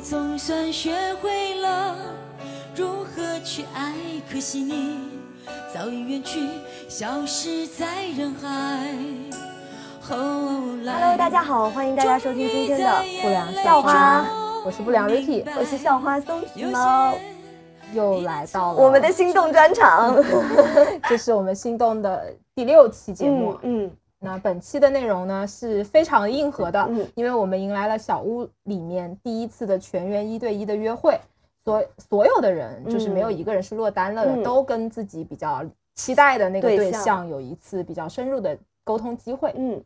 我总算学会了如何去爱，可惜你早已远去，消失在人海。Hello，大家好，欢迎大家收听今天的不良校花，我是不良 Ricky，我是校花松鼠猫，又来到了我们的心动专场，这是我们心动的第六期节目。嗯嗯，那本期的内容呢是非常硬核的，嗯。因为我们迎来了小屋里面第一次的全员一对一的约会，所所有的人就是没有一个人是落单了的，嗯。都跟自己比较期待的那个对象有一次比较深入的沟通机会。嗯，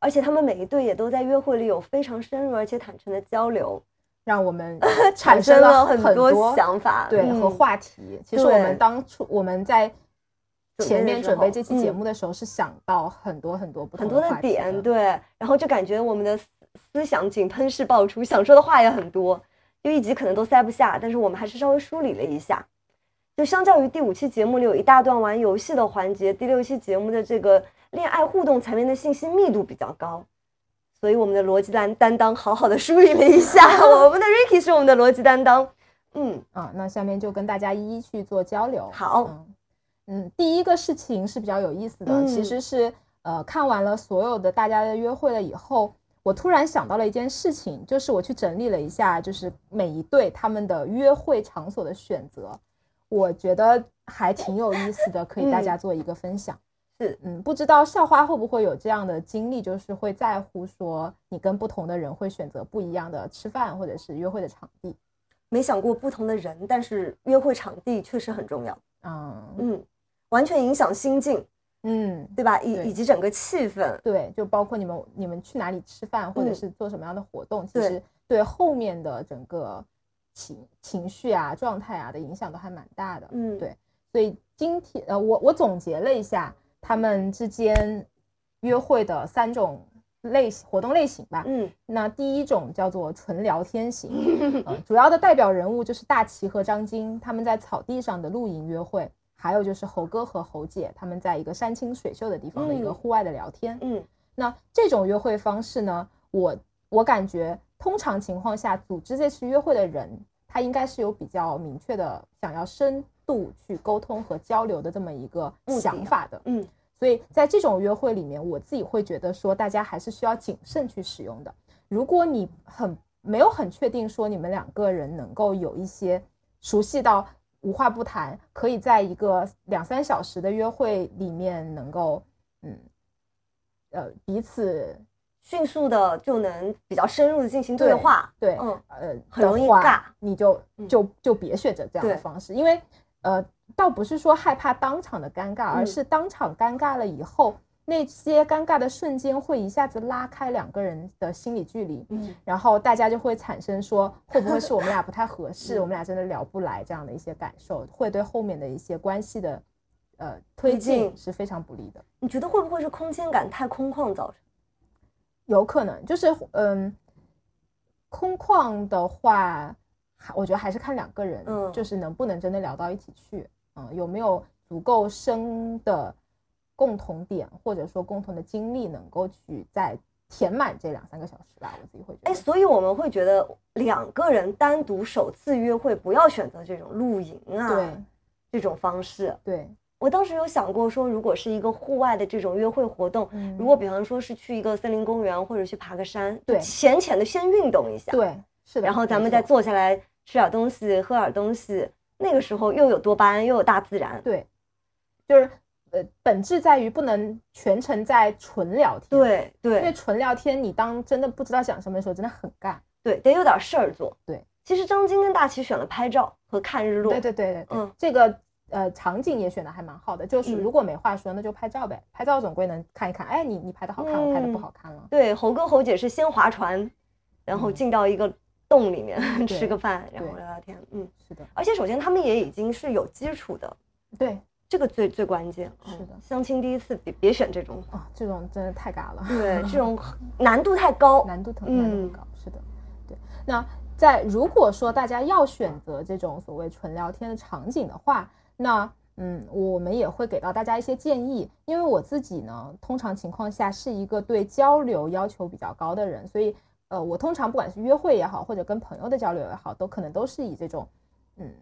而且他们每一对也都在约会里有非常深入而且坦诚的交流，让我们 产产生生了很多想法，对、嗯。和话题。其实我们当初我们在前面准备这期节嗯目的时候，是想到很多很多不同很多的点，对，然后就感觉我们的思思想井喷式爆出，想说的话也很多，就一集可能都塞不下，但是我们还是稍微梳理了一下。就相较于第五期节目里有一大段玩游戏的环节，第六期节目的这个恋爱互动层面的信息密度比较高，所以我们的逻辑担担当好好的梳理了一下，我们的 Ricky 是我们的逻辑担当，嗯，啊，那下面就跟大家一一去做交流。好。嗯，嗯，第一个事情是比较有意思的，嗯。其实是呃看完了所有的大家的约会了以后，我突然想到了一件事情，就是我去整理了一下，就是每一对他们的约会场所的选择，我觉得还挺有意思的，可以大家做一个分享。是。嗯，不知道校花会不会有这样的经历，就是会在乎说你跟不同的人会选择不一样的吃饭或者是约会的场地。没想过不同的人，但是约会场地确实很重要，嗯。嗯，完全影响心境。嗯，对吧？以以及整个气氛，对，就包括你们你们去哪里吃饭，或者嗯是做什么样的活动，其实对后面的整个情情绪啊、状态啊的影响都还蛮大的。嗯对，所以今天呃，我我总结了一下他们之间约会的三种类型活动类型吧。嗯那第一种叫做纯聊天型，呃，主要的代表人物就是大齐和张晶，他们在草地上的露营约会，还有就是猴哥和猴姐他们在一个山清水秀的地方的一个嗯户外的聊天。嗯那这种约会方式呢，我我感觉通常情况下，组织这次约会的人，他应该是有比较明确的想要深度去沟通和交流的这么一个想法的。嗯所以在这种约会里面，我自己会觉得说，大家还是需要谨慎去使用的。如果你很没有很确定说你们两个人能够有一些熟悉到无话不谈，可以在一个两三小时的约会里面能够嗯呃彼此迅速的就能比较深入的进行对话，对嗯呃很容易尬你就嗯就就别选择这样的方式，因为呃倒不是说害怕当场的尴尬，而嗯。是当场尴尬了以后，那些尴尬的瞬间会一下子拉开两个人的心理距离，嗯然后大家就会产生说会不会是我们俩不太合 适，嗯我们俩真的聊不来这样的一些感受，会对后面的一些关系的呃推推进进是非常不利的。你觉得会不会是空间感太空旷造成？有可能就是嗯，空旷的话，还我觉得还是看两个人，嗯就是能不能真的聊到一起去，嗯，有没有足够深的共同点，或者说共同的经历，能够去再填满这两三个小时吧。我自己会觉得，哎，所以我们会觉得两个人单独首次约会不要选择这种露营啊，对这种方式。对，我当时有想过说，如果是一个户外的这种约会活动，嗯如果比方说是去一个森林公园或者去爬个山，对浅浅的先运动一下，对是的，然后咱们再坐下来吃点东西，喝点东西，那个时候又有多巴胺，又有大自然。对，就是呃，本质在于不能全程在纯聊天，，对对因为纯聊天你当真的不知道讲什么的时候，真的很尬。对，得有点事儿做。对，其实张晶跟大齐选了拍照和看日落。对对对对对，嗯这个呃场景也选的还蛮好的，就是嗯如果没话说，那就拍照呗，拍照总归能看一看，哎，你你拍的好看，我拍的不嗯好看了。对，猴哥猴姐是先划船，然后嗯进到一个洞里面吃个饭，然后聊聊天。嗯，是的，而且首先他们也已经是有基础的，对这个最最关键。是的嗯相亲第一次别别选这种，啊，这种真的太尬了，对，这种难度太高。难度特嗯难度高，是的，对。那在如果说大家要选择这种所谓纯聊天的场景的话，那嗯，我们也会给到大家一些建议，因为我自己呢，通常情况下是一个对交流要求比较高的人，所以呃，我通常不管是约会也好，或者跟朋友的交流也好，都可能都是以这种，嗯，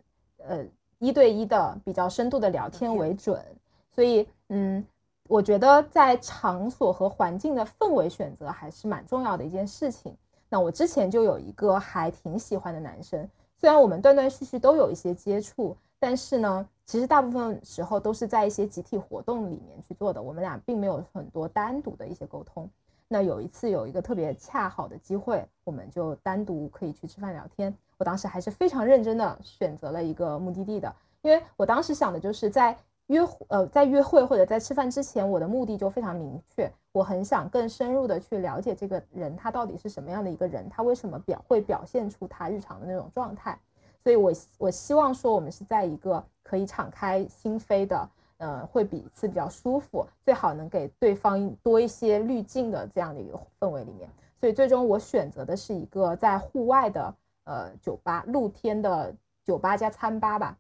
呃，一对一的比较深度的聊天为准。所以，嗯，我觉得在场所和环境的氛围选择还是蛮重要的一件事情。那我之前就有一个还挺喜欢的男生，虽然我们断断续续都有一些接触，但是呢，其实大部分时候都是在一些集体活动里面去做的，我们俩并没有很多单独的一些沟通。那有一次有一个特别恰好的机会，我们就单独可以去吃饭聊天。我当时还是非常认真的选择了一个目的地的，因为我当时想的就是在约呃在约会或者在吃饭之前，我的目的就非常明确，我很想更深入的去了解这个人他到底是什么样的一个人，他为什么表会表现出他日常的那种状态。所以我我希望说我们是在一个可以敞开心扉的。呃，会彼此比较舒服，最好能给对方多一些滤镜的这样的一个氛围里面。所以最终我选择的是一个在户外的呃酒吧，露天的酒吧加餐吧吧。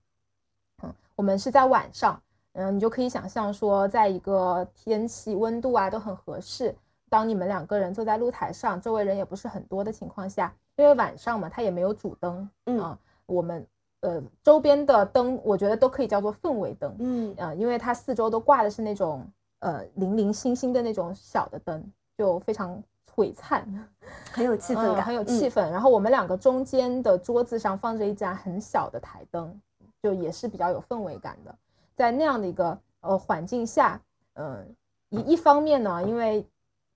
嗯，我们是在晚上，嗯，你就可以想象说，在一个天气温度啊都很合适，当你们两个人坐在露台上，周围人也不是很多的情况下，因为晚上嘛，它也没有主灯，嗯，我们。呃，周边的灯，我觉得都可以叫做氛围灯，嗯，啊，因为它四周都挂的是那种呃零零星星的那种小的灯，就非常璀璨，很有气氛感，很有气氛。然后我们两个中间的桌子上放着一盏很小的台灯，就也是比较有氛围感的。在那样的一个呃环境下，嗯，一一方面呢，因为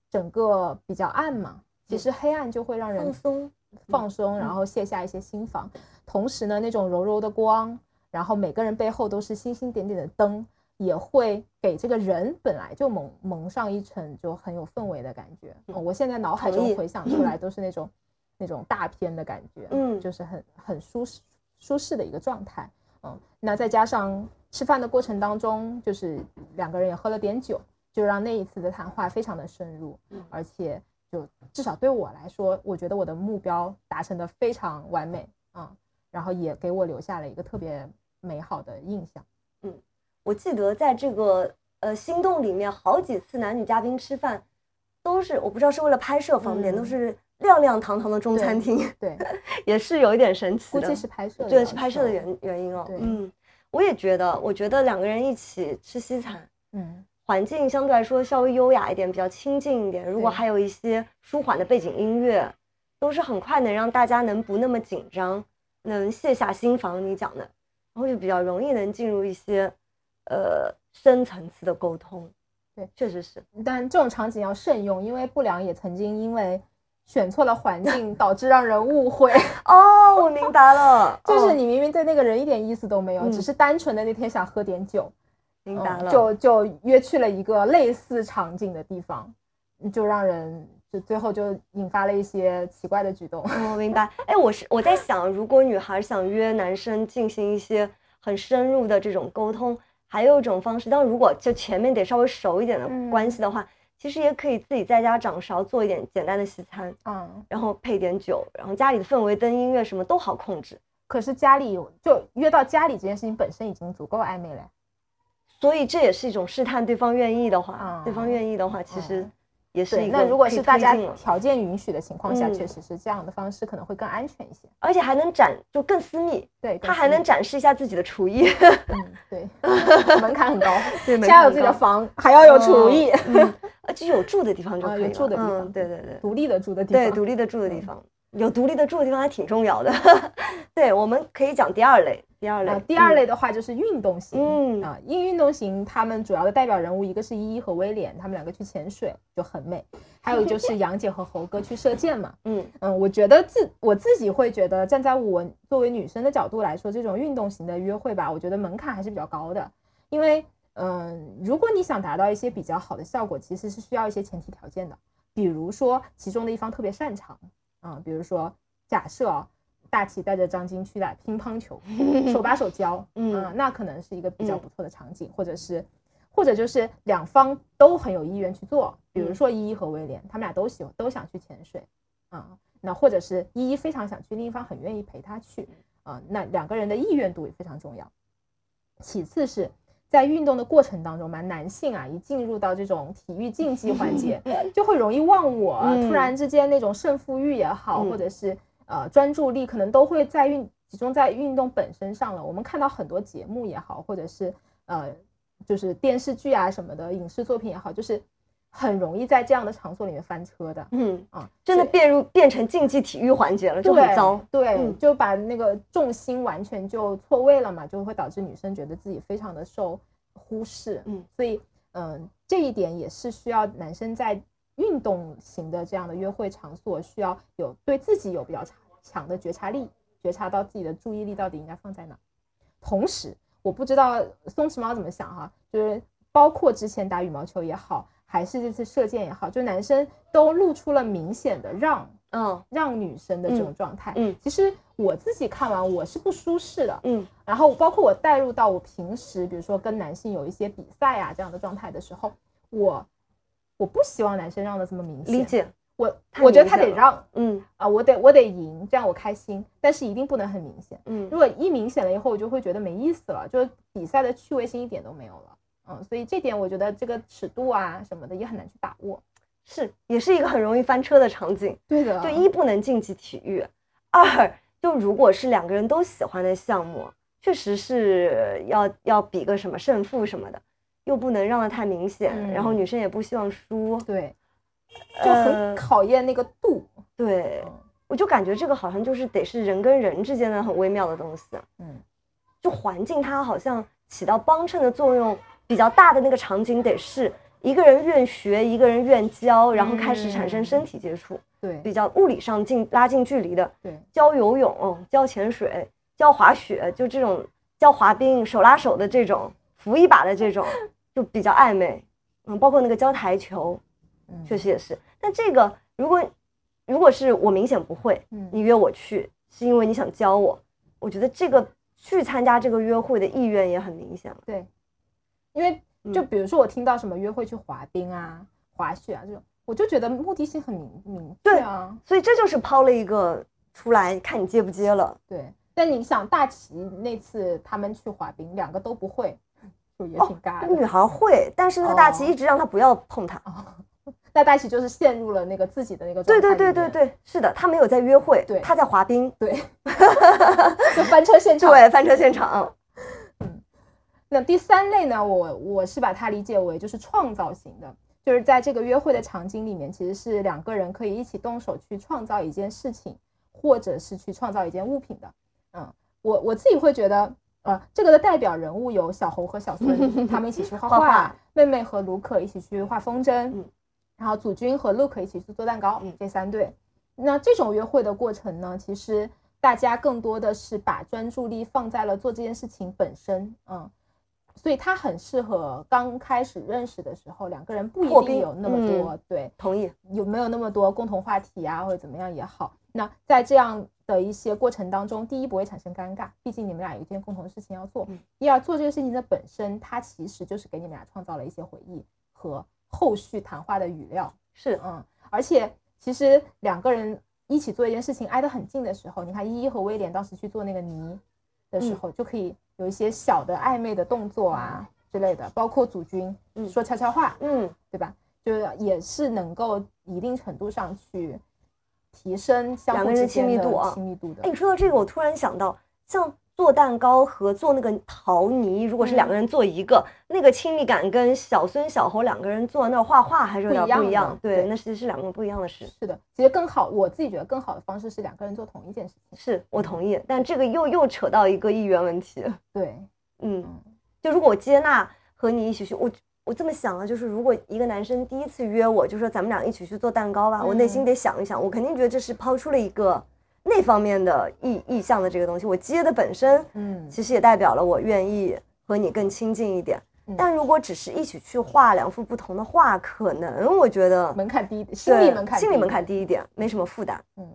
整个比较暗嘛，其实黑暗就会让人放松。放松，然后卸下一些心防。同时呢，那种柔柔的光，然后每个人背后都是星星点点的灯，也会给这个人本来就蒙蒙上一层就很有氛围的感觉。嗯我现在脑海中回想出来 都是那种那种大片的感觉，嗯，就是很很舒适舒适的一个状态。嗯，那再加上吃饭的过程当中，就是两个人也喝了点酒，就让那一次的谈话非常的深入，而且。就至少对我来说，我觉得我的目标达成的非常完美啊，然后也给我留下了一个特别美好的印象。嗯，我记得在这个呃心动里面，好几次男女嘉宾吃饭，都是我不知道是为了拍摄方便，都是亮亮堂堂的中餐厅。对，也是有一点神奇的。估计是拍摄，对，是拍摄的原原因哦。嗯，我也觉得，我觉得两个人一起吃西餐，嗯。环境相对来说稍微优雅一点，比较清静一点。如果还有一些舒缓的背景音乐，都是很快能让大家能不那么紧张，能卸下心防。你讲的，然后就比较容易能进入一些呃深层次的沟通。对，确实是。但这种场景要慎用，因为不良也曾经因为选错了环境，导致让人误会。哦，我明白了，就是你明明对那个人一点意思都没有，只是单纯的那天想喝点酒。明白了，就就约去了一个类似场景的地方，就让人就最后就引发了一些奇怪的举动。我 明白。哎，我是我在想，如果女孩想约男生进行一些很深入的这种沟通，还有一种方式，但如果就前面得稍微熟一点的关系的话，其实也可以自己在家掌勺做一点简单的西餐，嗯，然后配点酒，然后家里的氛围、灯、音乐什么都好控制。可是家里有就约到家里这件事情本身已经足够暧昧了。所以这也是一种试探，对方愿意的话，对方愿意的话，其实也是。那如果是大家条件允许的情况下，确实是这样的方式可能会更安全一些，而且还能展就更私密。对，他还能展示一下自己的厨艺。嗯，对，门槛很高，对家有自己的房，还要有厨艺，而且有住的地方就可以了。住的地方，对对对，独立的住的地方，对，独立的住的地方，有独立的住的地方还挺重要的。对，我们可以讲第二类。第二类，第二类的话就是运动型，嗯。啊，因运动型，他们主要的代表人物一个是依依和威廉，他们两个去潜水就很美，还有就是杨姐和猴哥去射箭嘛，嗯。嗯，我觉得自我自己会觉得，站在我作为女生的角度来说，这种运动型的约会吧，我觉得门槛还是比较高的，因为嗯，如果你想达到一些比较好的效果，其实是需要一些前提条件的，比如说其中的一方特别擅长，啊，比如说假设。大齐带着张晶去打乒乓球，手把手教，嗯，那可能是一个比较不错的场景，或者是，或者就是两方都很有意愿去做，比如说依依和威廉，他们俩都喜欢都想去潜水，啊，那或者是依依非常想去，另一方很愿意陪他去，啊，那两个人的意愿度也非常重要。其次是在运动的过程当中嘛，男性啊，一进入到这种体育竞技环节，就会容易忘我，嗯。突然之间那种胜负欲也好，嗯。或者是呃专注力，可能都会在运集中在运动本身上了。我们看到很多节目也好，或者是呃就是电视剧啊什么的影视作品也好，就是很容易在这样的场所里面翻车的。嗯，啊，真的变入变成竞技体育环节了，就很糟。对，就把那个重心完全就错位了嘛，就会导致女生觉得自己非常的受忽视。嗯，所以嗯、这一点也是需要男生在运动型的这样的约会场所，需要有对自己有比较强强的觉察力，觉察到自己的注意力到底应该放在哪。同时，我不知道松弛猫怎么想哈，就是包括之前打羽毛球也好，还是这次射箭也好，就男生都露出了明显的让嗯。让女生的这种状态。嗯。其实我自己看完我是不舒适的，嗯。然后包括我带入到我平时，比如说跟男性有一些比赛啊这样的状态的时候，我我不希望男生让的这么明显。理。解。我我觉得他得让嗯啊，我得我得赢，这样我开心，但是一定不能很明显。嗯如果一明显了以后，我就会觉得没意思了，就是比赛的趣味性一点都没有了。嗯，所以这点我觉得这个尺度啊什么的也很难去把握。是，也是一个很容易翻车的场景。对的就一不能竞技体育，二就如果是两个人都喜欢的项目，确实是要要比个什么胜负什么的，又不能让的太明显，嗯然后女生也不希望输。对，就呃很考验那个度。对，嗯我就感觉这个好像就是得是人跟人之间的很微妙的东西。嗯，就环境它好像起到帮衬的作用比较大的那个场景，得是一个人愿学，一个人愿教，然后开始产生身体接触，对比较物理上近拉近距离的。对，教游泳、教潜水、教滑雪，就这种教滑冰、手拉手的这种，扶一把的这种，就比较暧昧。嗯，包括那个教台球，嗯确实也是。但这个如果如果是我明显不会，嗯你约我去是因为你想教我，我觉得这个去参加这个约会的意愿也很明显了。对，因为就嗯比如说我听到什么约会去滑冰啊、滑雪啊这种，我就觉得目的性很明明对啊。所以这就是抛了一个出来，看你接不接了。对，但你想大齐那次他们去滑冰，两个都不会，就也挺尬的。那女孩会，但是那个大齐哦一直让她不要碰她。那大齐就是陷入了那个自己的那个对状态对对对对，对，是的，他没有在约会，对他在滑冰。对，就翻车现场。对，翻车现场。嗯那第三类呢，我我是把它理解为就是创造型的，就是在这个约会的场景里面，其实是两个人可以一起动手去创造一件事情，或者是去创造一件物品的。嗯，我我自己会觉得，呃，这个的代表人物有小猴和小孙，他们一起去画画画妹妹和卢可一起去画风筝，嗯然后祖君和 Look 一起去做蛋糕，嗯这三对。那这种约会的过程呢，其实大家更多的是把专注力放在了做这件事情本身，嗯，所以它很适合刚开始认识的时候，两个人不一定有那么多、对，同意。有没有那么多共同话题啊，或者怎么样也好。那在这样的一些过程当中，第一不会产生尴尬，毕竟你们俩有一件共同的事情要做；嗯第二，做这个事情的本身，它其实就是给你们俩创造了一些回忆和后续谈话的语料。是，嗯，而且其实两个人一起做一件事情挨得很近的时候，你看依依和威廉当时去做那个泥的时候，就可以有一些小的暧昧的动作啊之类的，包括祖君嗯说悄悄话，嗯，对吧？就是也是能够一定程度上去提升两个人的亲密度啊亲密度的哎，。你说到这个，我突然想到，像做蛋糕和做那个陶泥，如果是两个人做一个，那个亲密感跟小孙小猴两个人坐那儿画画还是有点不一样不一样。对，对那其实是两个不一样的事。是的，其实更好，我自己觉得更好的方式是两个人做同一件事情。是我同意，但这个又又扯到一个意愿问题。对，嗯，嗯就如果我接纳和你一起去，我我这么想啊，就是如果一个男生第一次约我，就说咱们俩一起去做蛋糕吧，我内心嗯得想一想，我肯定觉得这是抛出了一个那方面的意意向的这个东西。我接的本身嗯，其实也代表了我愿意和你更亲近一点。嗯但如果只是一起去画两幅不同的画，可能我觉得门槛低一点，心理门槛，心理门槛。低一点，没什么负担，嗯，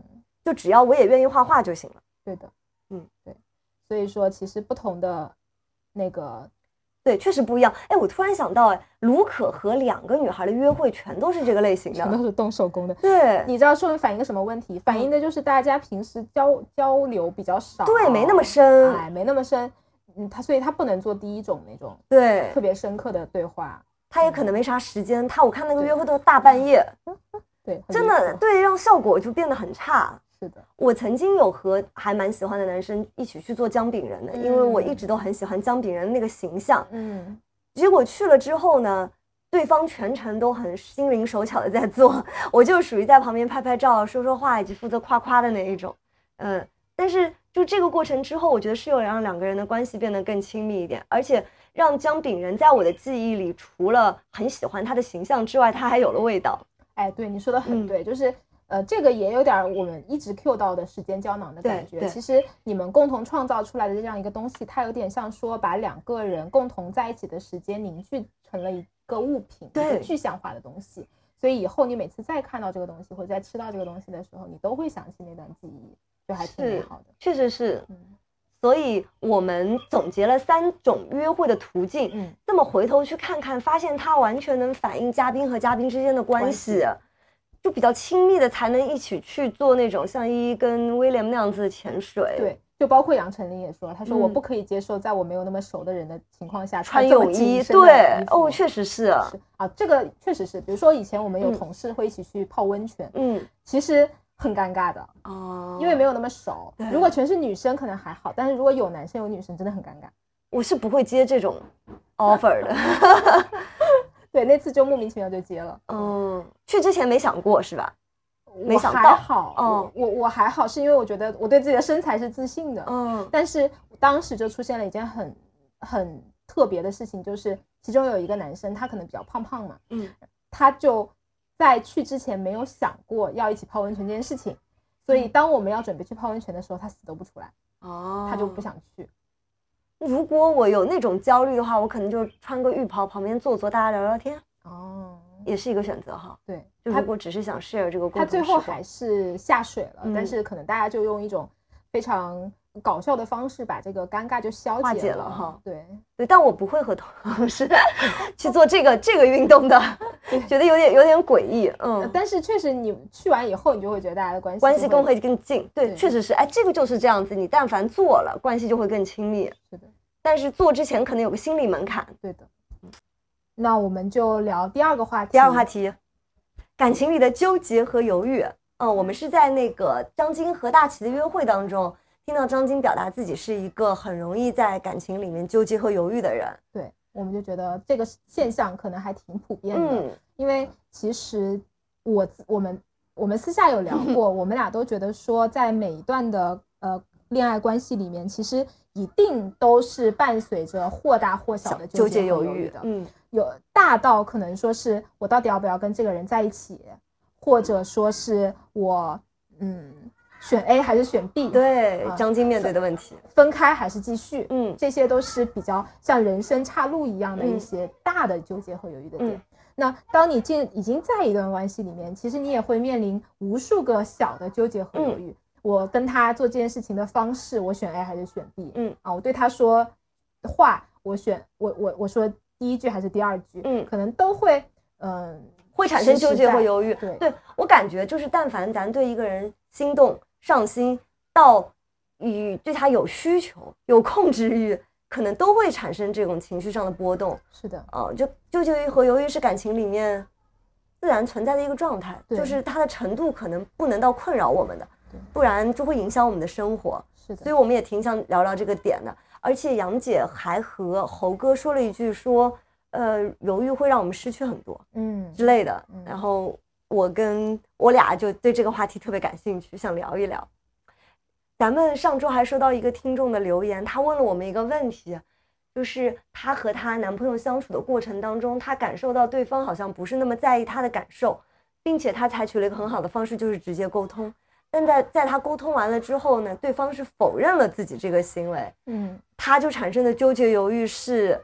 就只要我也愿意画画就行了。对的，嗯，对。所以说，其实不同的那个对，确实不一样。哎，我突然想到，哎，卢可和两个女孩的约会全都是这个类型的。全都是动手工的。对，你知道说明反映个什么问题？反映的就是大家平时交交流比较少，对，没那么深。哎，没那么深。嗯，他所以他不能做第一种那种对特，别深刻的对话，他也可能没啥时间。他我看那个约会都是大半夜，对，很真的对，让效果就变得很差。是的，我曾经有和还蛮喜欢的男生一起去做姜饼人的，因为我一直都很喜欢姜饼人那个形象。嗯，结果去了之后呢，对方全程都很心灵手巧的在做，我就属于在旁边拍拍照、说说话以及负责夸夸的那一种。嗯，但是就这个过程之后，我觉得是有让两个人的关系变得更亲密一点，而且让姜饼人在我的记忆里，除了很喜欢他的形象之外，他还有了味道。哎，对你说的很嗯对，就是呃，这个也有点儿我们一直 Q 到的时间胶囊的感觉。其实你们共同创造出来的这样一个东西，它有点像说把两个人共同在一起的时间凝聚成了一个物品，一个对具象化的东西。所以以后你每次再看到这个东西，或者再吃到这个东西的时候，你都会想起那段记忆，就还挺美好的。确实是，嗯所以我们总结了三种约会的途径。嗯，这么回头去看看，发现它完全能反映嘉宾和嘉宾之间的关系，就比较亲密的才能一起去做那种像依依跟威廉那样子的潜水。对，就包括杨丞琳也说了，他说我嗯不可以接受在我没有那么熟的人的情况下穿泳衣，对哦，确实是，是啊，这个确实是，比如说以前我们有嗯同事会一起去泡温泉，嗯，其实很尴尬的，哦，因为没有那么熟。如果全是女生可能还好，但是如果有男生有女生，真的很尴尬。我是不会接这种 offer 的 对，那次就莫名其妙就接了。嗯，去之前没想过是吧？没想到好，哦我我我还好，是因为我觉得我对自己的身材是自信的，嗯但是当时就出现了一件很很特别的事情，就是其中有一个男生，他可能比较胖胖嘛，嗯，他就在去之前没有想过要一起泡温泉这件事情，所以当我们要准备去泡温泉的时候，他死都不出来，哦，他就不。想去。如果我有那种焦虑的话，我可能就穿个浴袍，旁边坐坐，大家聊聊天，哦，也是一个选择哈。对，就如果只是想 share 这个共他同时光最后还是下水了，嗯。但是可能大家就用一种非常搞笑的方式把这个尴尬就消化解解了了哈对，对，但我不会和同事 去做这个这个运动的，觉得有点有点诡异。呃嗯，但是确实你去完以后，你就会觉得大家的关系关系更会更近。对，对确实是，哎，这个就是这样子。你但凡做了，关系就会更亲密。是的，但是做之前可能有个心理门槛。对的。那我们就聊第二个话题。第二个话题，感情里的纠结和犹豫。嗯，我们是在那个张晶和大齐的约会当中，听到张晶表达自己是一个很容易在感情里面纠结和犹豫的人。对，我们就觉得这个现象可能还挺普遍的，嗯因为其实我我们我们私下有聊过，我们俩都觉得说，在每一段的呃恋爱关系里面，其实一定都是伴随着或大或小的纠结犹豫的，嗯有大到可能说是我到底要不要跟这个人在一起，或者说是我嗯选 A 还是选 B，，对啊，张晶面对的问题。分开还是继续，嗯这些都是比较像人生岔路一样的一嗯些大的纠结和犹豫的点。嗯那当你进已经在一段关系里面，其实你也会面临无数个小的纠结和犹豫。嗯我跟他做这件事情的方式，我选 A 还是选 B？嗯啊，我对他说话，我选我我我说第一句还是第二句？嗯可能都会嗯、会产生纠结和犹豫。对对我感觉就是，但凡咱对一个人心动、上心，到与对他有需求、有控制欲，可能都会产生这种情绪上的波动。是的，啊，就纠结于和犹豫是感情里面自然存在的一个状态，就是它的程度可能不能到困扰我们的，不然就会影响我们的生活。是的，所以我们也挺想聊聊这个点的。而且杨姐还和猴哥说了一句说，呃，犹豫会让我们失去很多嗯之类的嗯。然后我跟我俩就对这个话题特别感兴趣，想聊一聊。咱们上周还收到一个听众的留言，他问了我们一个问题，就是她和她男朋友相处的过程当中，她感受到对方好像不是那么在意她的感受，并且她采取了一个很好的方式，就是直接沟通。但在在她沟通完了之后呢，对方是否认了自己这个行为，嗯。她就产生的纠结犹豫是，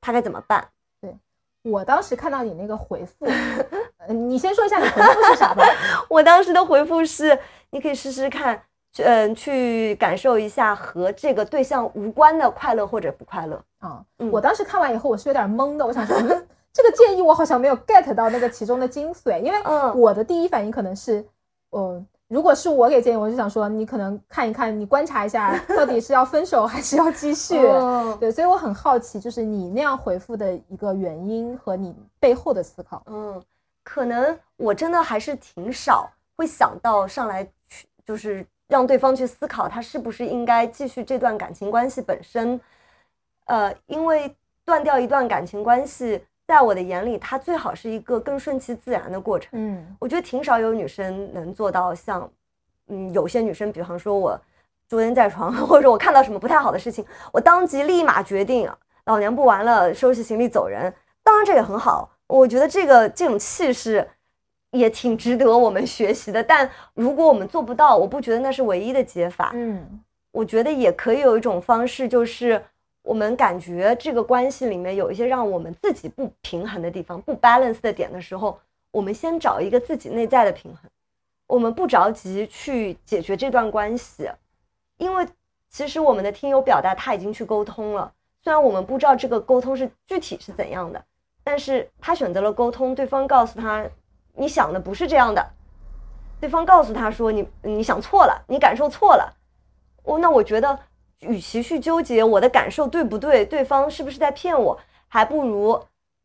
他该怎么办？对我当时看到你那个回复，呃你先说一下你回复是啥吧。我当时的回复是，你可以试试看，嗯、去感受一下和这个对象无关的快乐或者不快乐。啊、嗯我当时看完以后，我是有点懵的。我想说，嗯 这个建议我好像没有 get 到那个其中的精髓，因为嗯我的第一反应可能是，嗯，如果是我给建议，我就想说，你可能看一看，你观察一下，到底是要分手还是要继续。哦对，所以我很好奇，就是你那样回复的一个原因和你背后的思考。嗯，可能我真的还是挺少会想到上来去，就是让对方去思考他是不是应该继续这段感情关系本身。呃，因为断掉一段感情关系，在我的眼里，它最好是一个更顺其自然的过程。嗯我觉得挺少有女生能做到像，嗯，有些女生，比方说我昨天在床，或者我看到什么不太好的事情，我当即立马决定，老娘不玩了，收拾行李走人。当然这也很好，我觉得这个这种气势也挺值得我们学习的。但如果我们做不到，我不觉得那是唯一的解法。嗯我觉得也可以有一种方式，就是我们感觉这个关系里面有一些让我们自己不平衡的地方、不 balance 的点的时候，我们先找一个自己内在的平衡。我们不着急去解决这段关系，因为其实我们的听友表达他已经去沟通了，虽然我们不知道这个沟通是具体是怎样的，但是他选择了沟通，对方告诉他你想的不是这样的，对方告诉他说你你想错了，你感受错了。我那我觉得，与其去纠结我的感受对不对，对方是不是在骗我，还不如，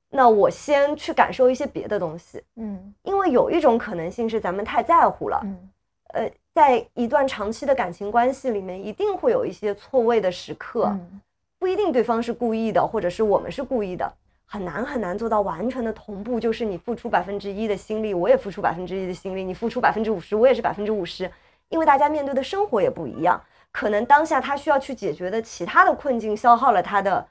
那我先去感受一些别的东西，嗯。因为有一种可能性是咱们太在乎了，嗯。呃，在一段长期的感情关系里面，一定会有一些错位的时刻，嗯。不一定对方是故意的，或者是我们是故意的，很难很难做到完全的同步，就是你付出百分之一的心力，我也付出百分之一的心力，你付出百分之五十，我也是百分之五十，因为大家面对的生活也不一样，可能当下他需要去解决的其他的困境消耗了他的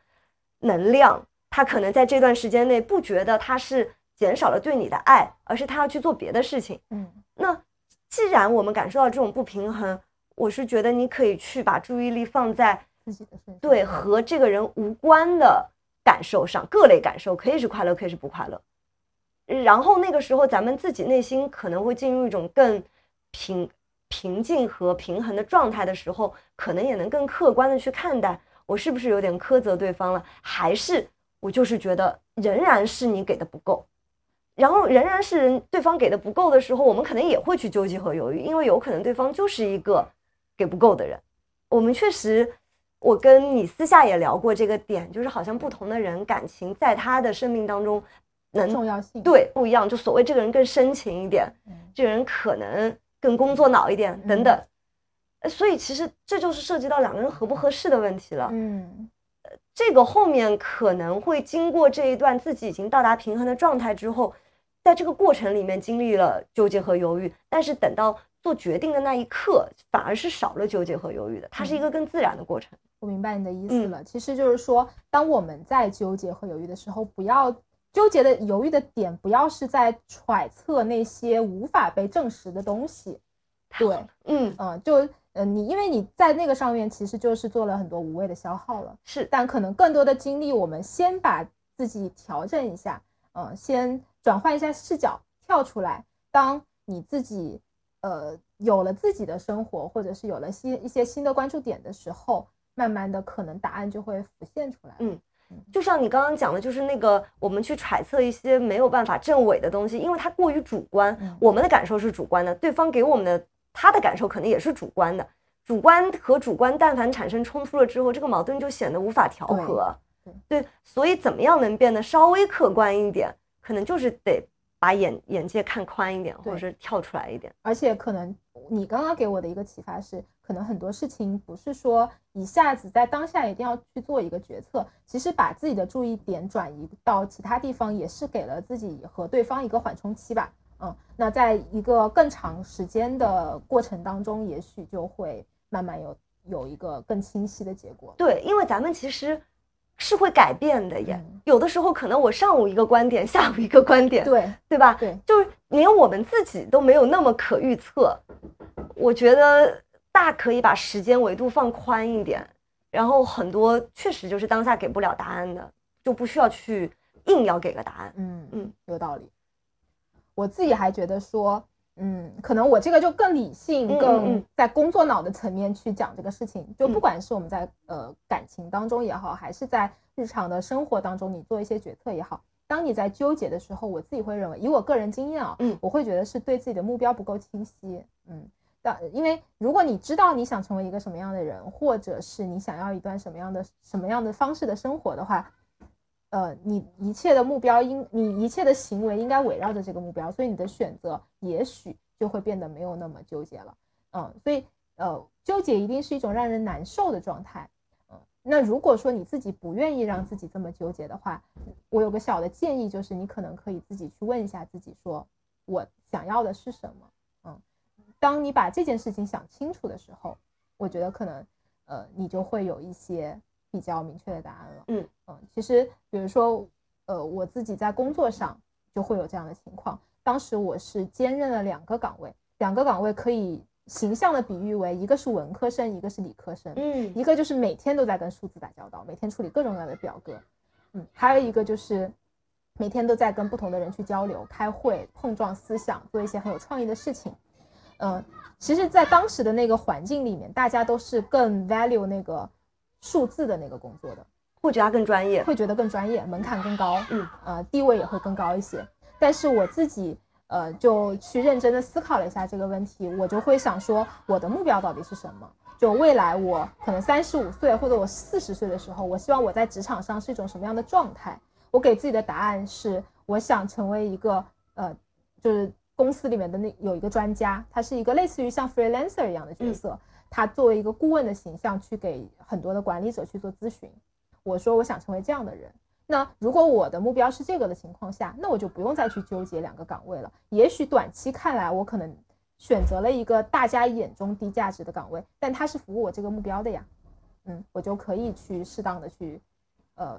能量，他可能在这段时间内不觉得他是减少了对你的爱，而是他要去做别的事情。嗯那既然我们感受到这种不平衡，我是觉得你可以去把注意力放在自己的身上。对和这个人无关的感受上，各类感受可以是快乐，可以是不快乐。然后那个时候，咱们自己内心可能会进入一种更平平静和平衡的状态的时候，可能也能更客观的去看待我是不是有点苛责对方了，还是我就是觉得仍然是你给的不够。然后仍然是对方给的不够的时候，我们可能也会去纠结和犹豫，因为有可能对方就是一个给不够的人。我们确实，我跟你私下也聊过这个点，就是好像不同的人感情在他的生命当中能重要性。对不一样，就所谓这个人更深情一点，嗯这个人可能更工作脑一点等等。呃所以其实这就是涉及到两个人合不合适的问题了。嗯这个后面可能会经过这一段自己已经到达平衡的状态之后，在这个过程里面经历了纠结和犹豫，但是等到做决定的那一刻，反而是少了纠结和犹豫的，它是一个更自然的过程。我明白你的意嗯思了。其实就是说，当我们在纠结和犹豫的时候，不要纠结的犹豫的点，不要是在揣测那些无法被证实的东西。对，嗯，嗯、就呃，你因为你在那个上面其实就是做了很多无谓的消耗了。是但可能更多的精力，我们先把自己调整一下，嗯、先转换一下视角，跳出来。当你自己呃有了自己的生活，或者是有了新一些新的关注点的时候，慢慢的可能答案就会浮现出来。嗯就像你刚刚讲的，就是那个我们去揣测一些没有办法证伪的东西，因为它过于主观，嗯我们的感受是主观的，对方给我们的他的感受可能也是主观的。主观和主观，但凡产生冲突了之后，这个矛盾就显得无法调和。对，所以怎么样能变得稍微客观一点，可能就是得把眼眼界看宽一点，或者是跳出来一点。而且可能你刚刚给我的一个启发是，可能很多事情不是说一下子在当下一定要去做一个决策，其实把自己的注意点转移到其他地方，也是给了自己和对方一个缓冲期吧。嗯，那在一个更长时间的过程当中，也许就会慢慢有有一个更清晰的结果。对，因为咱们其实是会改变的耶。嗯有的时候可能我上午一个观点，下午一个观点，对对吧？对，就是连我们自己都没有那么可预测。我觉得大可以把时间维度放宽一点，然后很多确实就是当下给不了答案的，就不需要去硬要给个答案。嗯嗯，有道理。我自己还觉得说，嗯，可能我这个就更理性，更嗯在工作脑的层面去讲这个事情。就不嗯管是我们在呃感情当中也好，还是在日常的生活当中，你做一些决策也好，当你在纠结的时候，我自己会认为，以我个人经验啊，嗯我会觉得是对自己的目标不够清晰。嗯，当因为如果你知道你想成为一个什么样的人，或者是你想要一段什么样的什么样的方式的生活的话，呃，你一切的目标应你一切的行为应该围绕着这个目标，所以你的选择也许就会变得没有那么纠结了。嗯，所以呃，纠结一定是一种让人难受的状态。嗯，那如果说你自己不愿意让自己这么纠结的话，我有个小的建议，就是你可能可以自己去问一下自己，说我想要的是什么。嗯，当你把这件事情想清楚的时候，我觉得可能呃，你就会有一些比较明确的答案了。嗯嗯，其实比如说呃，我自己在工作上就会有这样的情况。当时我是兼任了两个岗位，两个岗位可以形象的比喻为一个是文科生，一个是理科生。嗯一个就是每天都在跟数字打交道，每天处理各种各样的表格，嗯，还有一个就是每天都在跟不同的人去交流、开会、碰撞思想，做一些很有创意的事情。嗯，其实，在当时的那个环境里面，大家都是更 value 那个数字的那个工作的，会觉得他更专业。会觉得更专业，门槛更高，嗯，呃，地位也会更高一些。但是我自己呃就去认真的思考了一下这个问题，我就会想说，我的目标到底是什么？就未来我可能三十五岁或者我四十岁的时候，我希望我在职场上是一种什么样的状态？我给自己的答案是，我想成为一个呃，就是公司里面的那有一个专家，他是一个类似于像 freelancer 一样的角色，他作为一个顾问的形象去给很多的管理者去做咨询。我说我想成为这样的人。那如果我的目标是这个的情况下，那我就不用再去纠结两个岗位了。也许短期看来，我可能选择了一个大家眼中低价值的岗位，但它是服务我这个目标的呀。嗯，我就可以去适当的去，呃，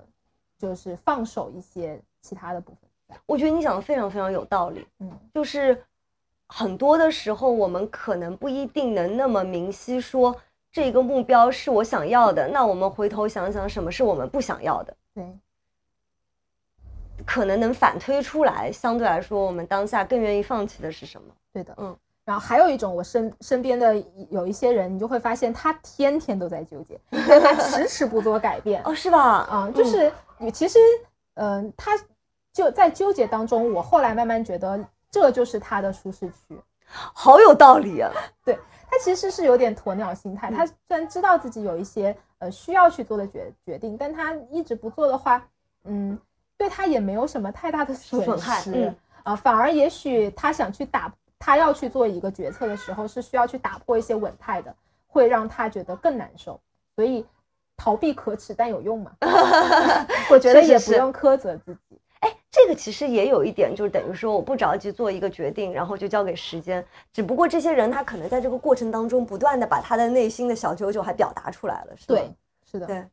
就是放手一些其他的部分。我觉得你讲的非常非常有道理。嗯，就是很多的时候，我们可能不一定能那么明晰说这个目标是我想要的，那我们回头想想什么是我们不想要的，对，可能能反推出来。相对来说，我们当下更愿意放弃的是什么？对的，嗯。然后还有一种，我身身边的有一些人，你就会发现他天天都在纠结，但他迟迟不做改变。哦，是吧？啊，就是你其实，嗯、他就在纠结当中。我后来慢慢觉得，这就是他的舒适区。好有道理啊！对他其实是有点鸵鸟心态。嗯他虽然知道自己有一些呃需要去做的决决定，但他一直不做的话，嗯，对他也没有什么太大的损失嗯啊、反而也许他想去打，他要去做一个决策的时候，是需要去打破一些稳态的，会让他觉得更难受。所以逃避可耻，但有用嘛？我觉得也不用苛责自己。哎，这个其实也有一点，就是等于说我不着急做一个决定，然后就交给时间。只不过这些人他可能在这个过程当中，不断的把他的内心的小九九还表达出来了，是吧？对，是的，对，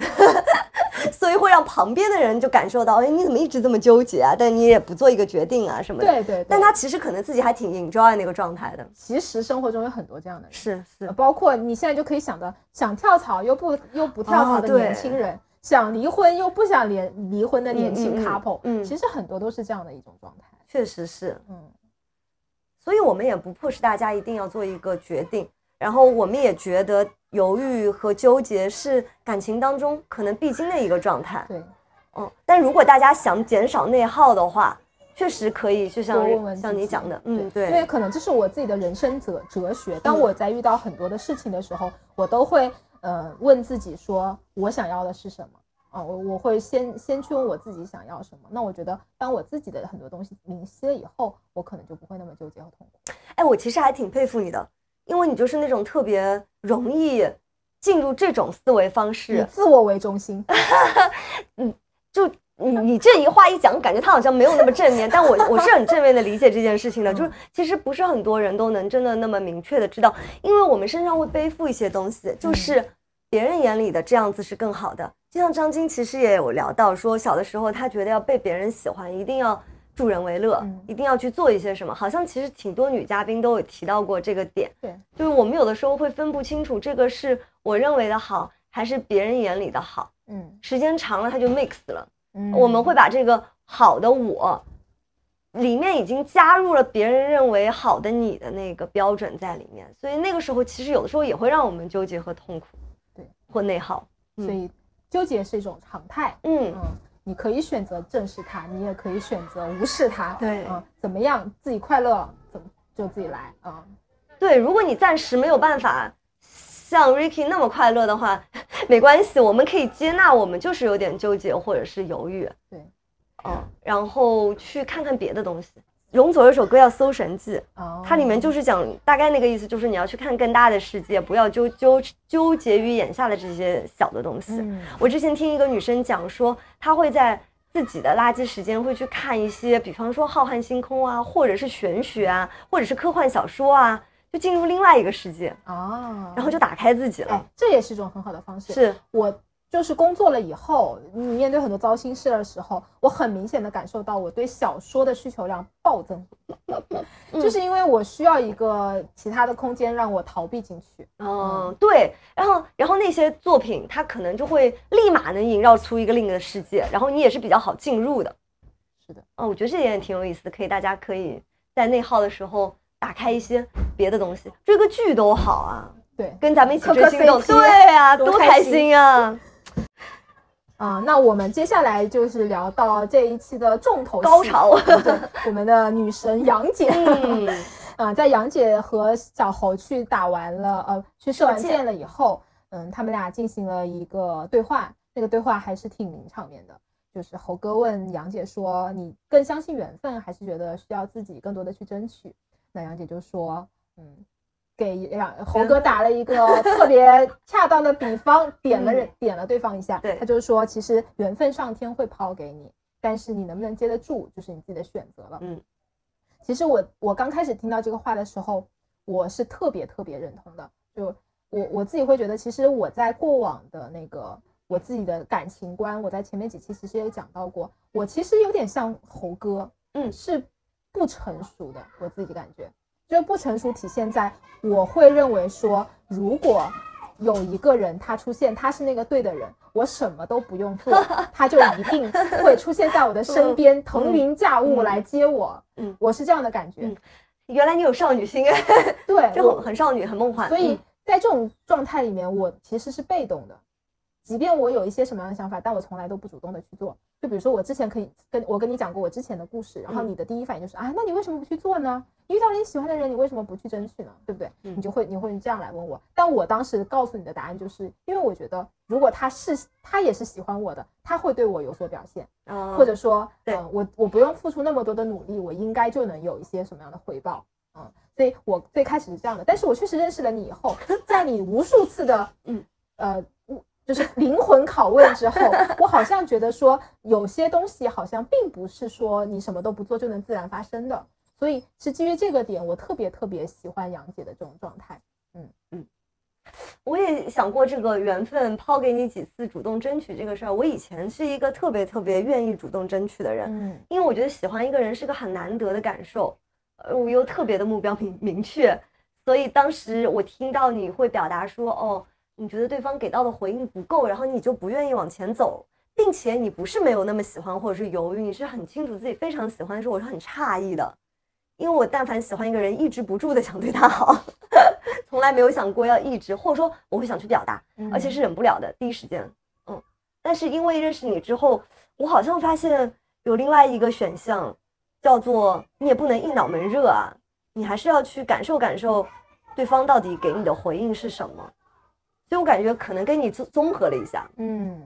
所以会让旁边的人就感受到，哎，你怎么一直这么纠结啊？但你也不做一个决定啊什么的。对对对。但他其实可能自己还挺 enjoy 那个状态的。其实生活中有很多这样的人。是是呃，包括你现在就可以想到，想跳槽又不又不跳槽的年轻人，想离婚又不想离离婚的年轻 couple，、嗯其实很多都是这样的一种状态。确实是。嗯，所以我们也不迫使大家一定要做一个决定，然后我们也觉得犹豫和纠结是感情当中可能必经的一个状态。对，嗯，但如果大家想减少内耗的话，确实可以，就像像你讲的，嗯，对因为对，可能这是我自己的人生哲哲学。当嗯我在遇到很多的事情的时候，我都会呃问自己说，我想要的是什么？啊，我我会先先去问我自己想要什么。那我觉得，当我自己的很多东西明晰了以后，我可能就不会那么纠结和痛苦。哎，我其实还挺佩服你的，因为你就是那种特别容易进入这种思维方式以，自我为中心，嗯就你你这一话一讲，感觉他好像没有那么正面，但我我是很正面的理解这件事情的，就是其实不是很多人都能真的那么明确的知道，因为我们身上会背负一些东西，就是别人眼里的这样子是更好的。就像张晶其实也有聊到说，小的时候他觉得要被别人喜欢，一定要助人为乐，嗯一定要去做一些什么。好像其实挺多女嘉宾都有提到过这个点，对，就是我们有的时候会分不清楚这个是我认为的好，还是别人眼里的好。嗯时间长了，它就 mix 了。嗯，我们会把这个好的我，里面已经加入了别人认为好的你的那个标准在里面，所以那个时候其实有的时候也会让我们纠结和痛苦，对，或内耗。嗯所以纠结是一种常态。嗯，嗯，你可以选择正视它，你也可以选择无视它。对嗯，怎么样自己快乐，怎么就自己来啊、对，如果你暂时没有办法像 Ricky 那么快乐的话，没关系，我们可以接纳我们就是有点纠结或者是犹豫。对，嗯，然后去看看别的东西。容祖有首歌叫《搜神记》，哦，它里面就是讲大概那个意思，就是你要去看更大的世界，不要纠纠纠结于眼下的这些小的东西。嗯我之前听一个女生讲说，她会在自己的垃圾时间会去看一些，比方说《浩瀚星空》啊，或者是玄学啊，或者是科幻小说啊，就进入另外一个世界，啊，然后就打开自己哎了。，这也是一种很好的方式。是，我就是工作了以后，你面对很多糟心事的时候，我很明显的感受到我对小说的需求量暴增，嗯 就是因为我需要一个其他的空间让我逃避进去。嗯，对，然后然后那些作品，它可能就会立马能萦绕出一个另一个世界，然后你也是比较好进入的。是的，嗯，我觉得这点也挺有意思的，可以大家可以在内耗的时候打开一些别的东西，追个剧都好啊，对，跟咱们一起追星动对啊，多开心心啊！啊、那我们接下来就是聊到这一期的重头戏高潮对，我们的女神杨姐。嗯，啊，在杨姐和小侯去打完了，呃，去射完箭箭了以后，嗯，他们俩进行了一个对话，那个对话还是挺名场面的。就是猴哥问杨姐说：“你更相信缘分，还是觉得需要自己更多的去争取？”那杨姐就说：“嗯，给杨猴哥打了一个 特别恰当的比方，点了人点了对方一下，对他就说，其实缘分上天会抛给你，但是你能不能接得住，就是你自己的选择了。嗯，其实我我刚开始听到这个话的时候，我是特别特别认同的。就我我自己会觉得，其实我在过往的那个我自己的感情观，我在前面几期其实也讲到过，我其实有点像猴哥，嗯是不成熟的，我自己感觉，就是不成熟体现在我会认为说，如果有一个人他出现，他是那个对的人，我什么都不用做，他就一定会出现在我的身边，腾云驾雾嗯来接我。嗯我是这样的感觉。嗯原来你有少女心，对，就很很少女，很梦幻。所以嗯在这种状态里面，我其实是被动的。即便我有一些什么样的想法，但我从来都不主动的去做。就比如说，我之前可以跟我跟你讲过我之前的故事，然后嗯你的第一反应就是啊，那你为什么不去做呢？你遇到了你喜欢的人，你为什么不去争取呢？对不对？嗯你就会你会这样来问我。但我当时告诉你的答案就是，因为我觉得如果他是他也是喜欢我的，他会对我有所表现，啊或者说，对嗯，我我不用付出那么多的努力，我应该就能有一些什么样的回报。嗯，所以我最开始是这样的，但是我确实认识了你以后，在你无数次的嗯呃，就是灵魂拷问之后，我好像觉得说有些东西好像并不是说你什么都不做就能自然发生的，所以是基于这个点，我特别特别喜欢杨姐的这种状态。嗯嗯我也想过这个缘分抛给你几次主动争取这个事儿。我以前是一个特别特别愿意主动争取的人，嗯因为我觉得喜欢一个人是个很难得的感受，呃，我又特别的目标明明确，所以当时我听到你会表达说，哦，你觉得对方给到的回应不够，然后你就不愿意往前走，并且你不是没有那么喜欢或者是犹豫，你是很清楚自己非常喜欢的时候，我是很诧异的，因为我但凡喜欢一个人，抑制不住的想对他好，从来没有想过要抑制，或者说我会想去表达，嗯而且是忍不了的，第一时间，嗯。但是因为认识你之后，我好像发现有另外一个选项，叫做你也不能一脑门热啊，你还是要去感受感受对方到底给你的回应是什么。所以我感觉可能跟你综综合了一下，嗯，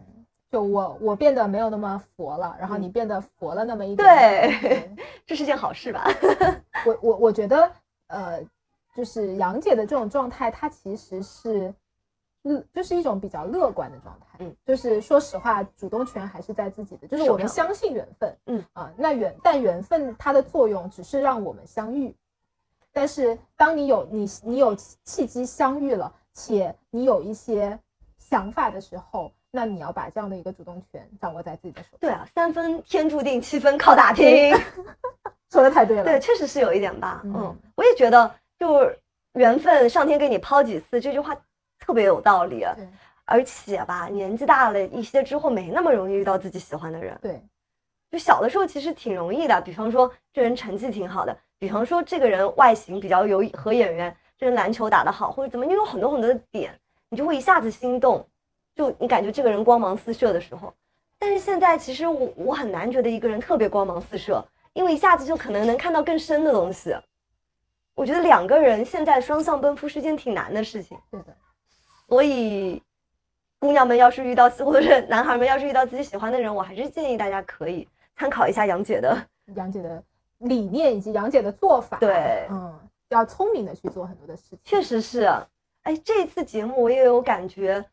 就我我变得没有那么佛了，然后嗯你变得佛了那么一点。对 对这是件好事吧？我我我觉得，呃，就是杨姐的这种状态，她其实是，乐，就是一种比较乐观的状态。嗯，就是说实话，主动权还是在自己的，就是我们相信缘分。嗯啊，那缘但缘分它的作用只是让我们相遇，但是当你有你你有契机相遇了，且你有一些想法的时候，那你要把这样的一个主动权掌握在自己的手上。对啊，三分天注定，七分靠打拼。说的太对了。对，确实是有一点吧。嗯嗯，我也觉得，就是缘分，上天给你抛几次，这句话特别有道理。对而且吧，年纪大了一些之后，没那么容易遇到自己喜欢的人。对，就小的时候其实挺容易的，比方说这人成绩挺好的，比方说这个人外形比较有合眼缘，这人篮球打得好，或者怎么，你有很多很多的点，你就会一下子心动，就你感觉这个人光芒四射的时候。但是现在其实我我很难觉得一个人特别光芒四射，因为一下子就可能能看到更深的东西。我觉得两个人现在双向奔赴是件挺难的事情，对的，所以姑娘们要是遇到 或者是男孩们要是遇到自己喜欢的人，我还是建议大家可以参考一下杨姐的。杨姐的理念以及杨姐的做法，对嗯，要聪明的去做很多的事情。确实是，哎，这次节目我也有感觉，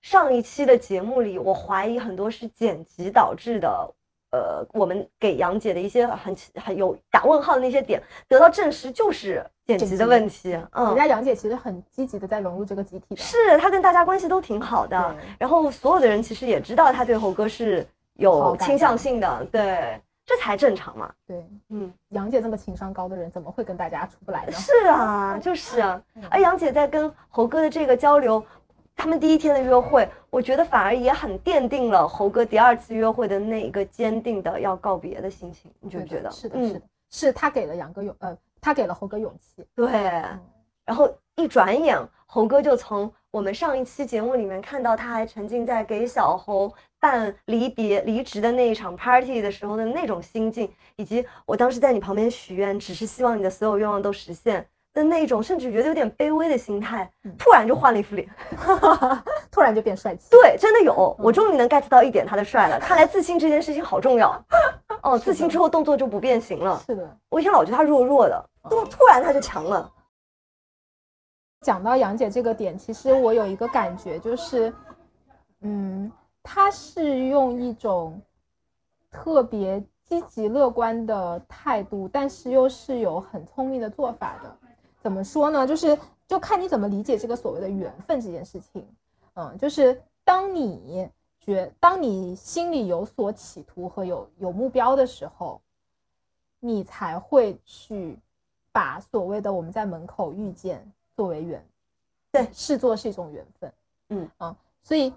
上一期的节目里，我怀疑很多是剪辑导致的。呃，我们给杨姐的一些很很有打问号的那些点得到证实，就是剪辑的问题。嗯，人家杨姐其实很积极的在融入这个集体的，是她跟大家关系都挺好的。然后所有的人其实也知道她对猴哥是有倾向性的，对，这才正常嘛。对，嗯，杨姐这么情商高的人，怎么会跟大家出不来呢？是啊，就是啊。而杨姐在跟猴哥的这个交流。他们第一天的约会，我觉得反而也很奠定了猴哥第二次约会的那一个坚定的要告别的心情，你觉不觉得？是的，是的，是他给了杨哥勇，呃，他给了猴哥勇气。对，然后一转眼，猴哥就从我们上一期节目里面看到，他还沉浸在给小红办离别、离职的那一场 party 的时候的那种心境，以及我当时在你旁边许愿，只是希望你的所有愿望都实现。的那种，甚至觉得有点卑微的心态，突然就换了一副脸，突然就变帅气。对，真的有，我终于能 get 到一点他的帅了。看来自信这件事情好重要。哦，自信之后动作就不变形了。是的，我以前老觉得他弱弱的，突突然他就强了。讲到杨姐这个点，其实我有一个感觉，就是，嗯，她是用一种特别。积极乐观的态度，但是又是有很聪明的做法的。怎么说呢？就是就看你怎么理解这个所谓的缘分这件事情。嗯，就是当你觉，当你心里有所企图和有有目标的时候，你才会去把所谓的我们在门口遇见作为缘，对，视作是一种缘分。嗯啊，所以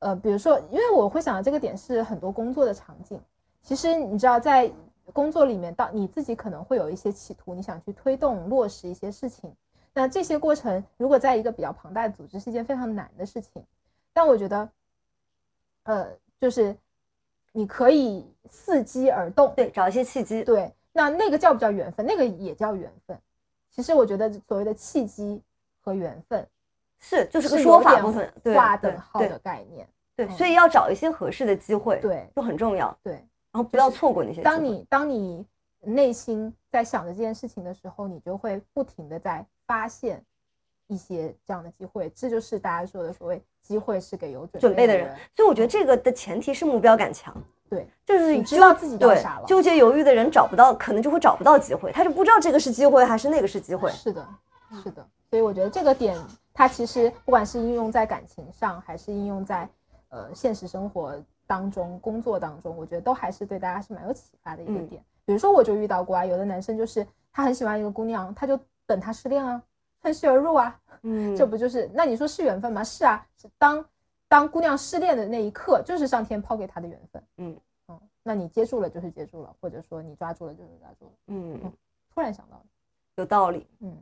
呃，比如说，因为我会想到这个点是很多工作的场景。其实你知道，在工作里面，到你自己可能会有一些企图，你想去推动落实一些事情。那这些过程，如果在一个比较庞大的组织，是一件非常难的事情。但我觉得，呃，就是你可以伺机而动，对，找一些契机。对，那那个叫不叫缘分？那个也叫缘分。其实我觉得，所谓的契机和缘分，是就是个说法部分，划等号的概念。对，所以要找一些合适的机会，对，就很重要。对。然后不要错过那些。当你当你内心在想着这件事情的时候，你就会不停的在发现一些这样的机会。这就是大家说的所谓机会是给有准备的人。所以我觉得这个的前提是目标感强。对，就是你知道自己要啥了。纠结犹豫的人找不到，可能就会找不到机会，他就不知道这个是机会还是那个是机会。是的，是的。所以我觉得这个点，它其实不管是应用在感情上，还是应用在呃现实生活。当中工作当中，我觉得都还是对大家是蛮有启发的一个点。比如说，我就遇到过啊，有的男生就是他很喜欢一个姑娘，他就等她失恋啊，趁虚而入啊。嗯，这不就是那你说是缘分吗？是啊，是当当姑娘失恋的那一刻，就是上天抛给她的缘分。嗯嗯，那你接住了就是接住了，或者说你抓住了就是抓住了。嗯，突然想到有道理。嗯。